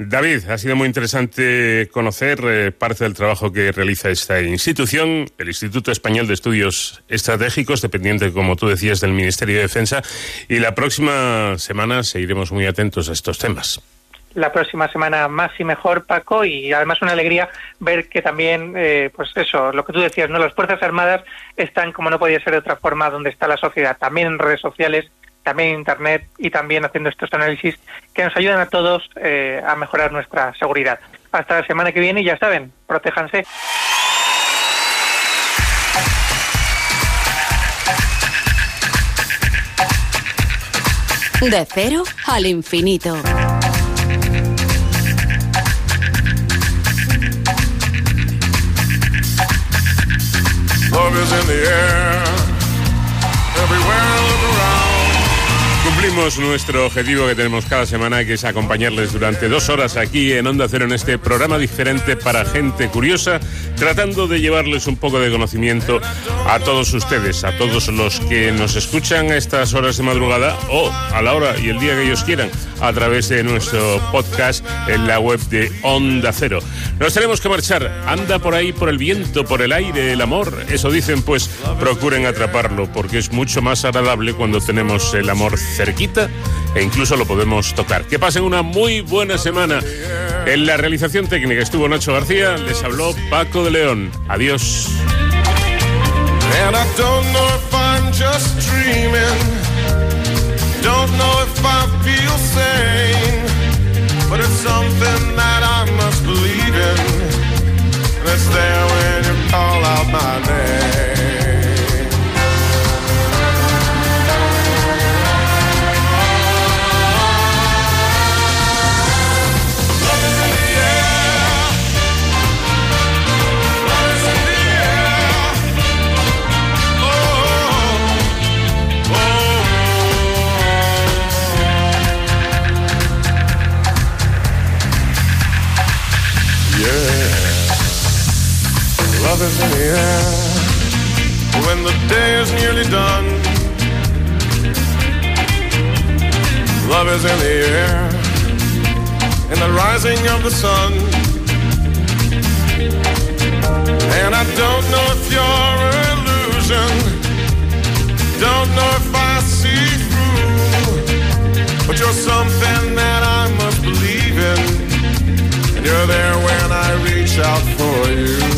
David, ha sido muy interesante conocer eh, parte del trabajo que realiza esta institución, el Instituto Español de Estudios Estratégicos, dependiente, como tú decías, del Ministerio de Defensa, y la próxima semana seguiremos muy atentos a estos temas.
La próxima semana más y mejor, Paco, y además una alegría ver que también, eh, pues eso, lo que tú decías, ¿no? Las Fuerzas Armadas están, como no podía ser de otra forma, donde está la sociedad, también en redes sociales, también en Internet y también haciendo estos análisis que nos ayudan a todos eh, a mejorar nuestra seguridad. Hasta la semana que viene y ya saben, protéjanse.
De cero al infinito.
Love is in the air. Everywhere. Cumplimos nuestro objetivo que tenemos cada semana, que es acompañarles durante dos horas aquí en Onda Cero en este programa diferente para gente curiosa, tratando de llevarles un poco de conocimiento a todos ustedes, a todos los que nos escuchan a estas horas de madrugada o a la hora y el día que ellos quieran a través de nuestro podcast en la web de Onda Cero. Nos tenemos que marchar. Anda por ahí, por el viento, por el aire, el amor. Eso dicen, pues procuren atraparlo, porque es mucho más agradable cuando tenemos el amor cerquita e incluso lo podemos tocar. Que pasen una muy buena semana. En la realización técnica estuvo Nacho García, les habló Paco de León. Adiós. Love is in the air.
When the day is nearly done, love is in the air. In the rising of the sun. And I don't know if you're an illusion. Don't know if I see through. But you're something that I must believe in. And you're there when I reach out for you.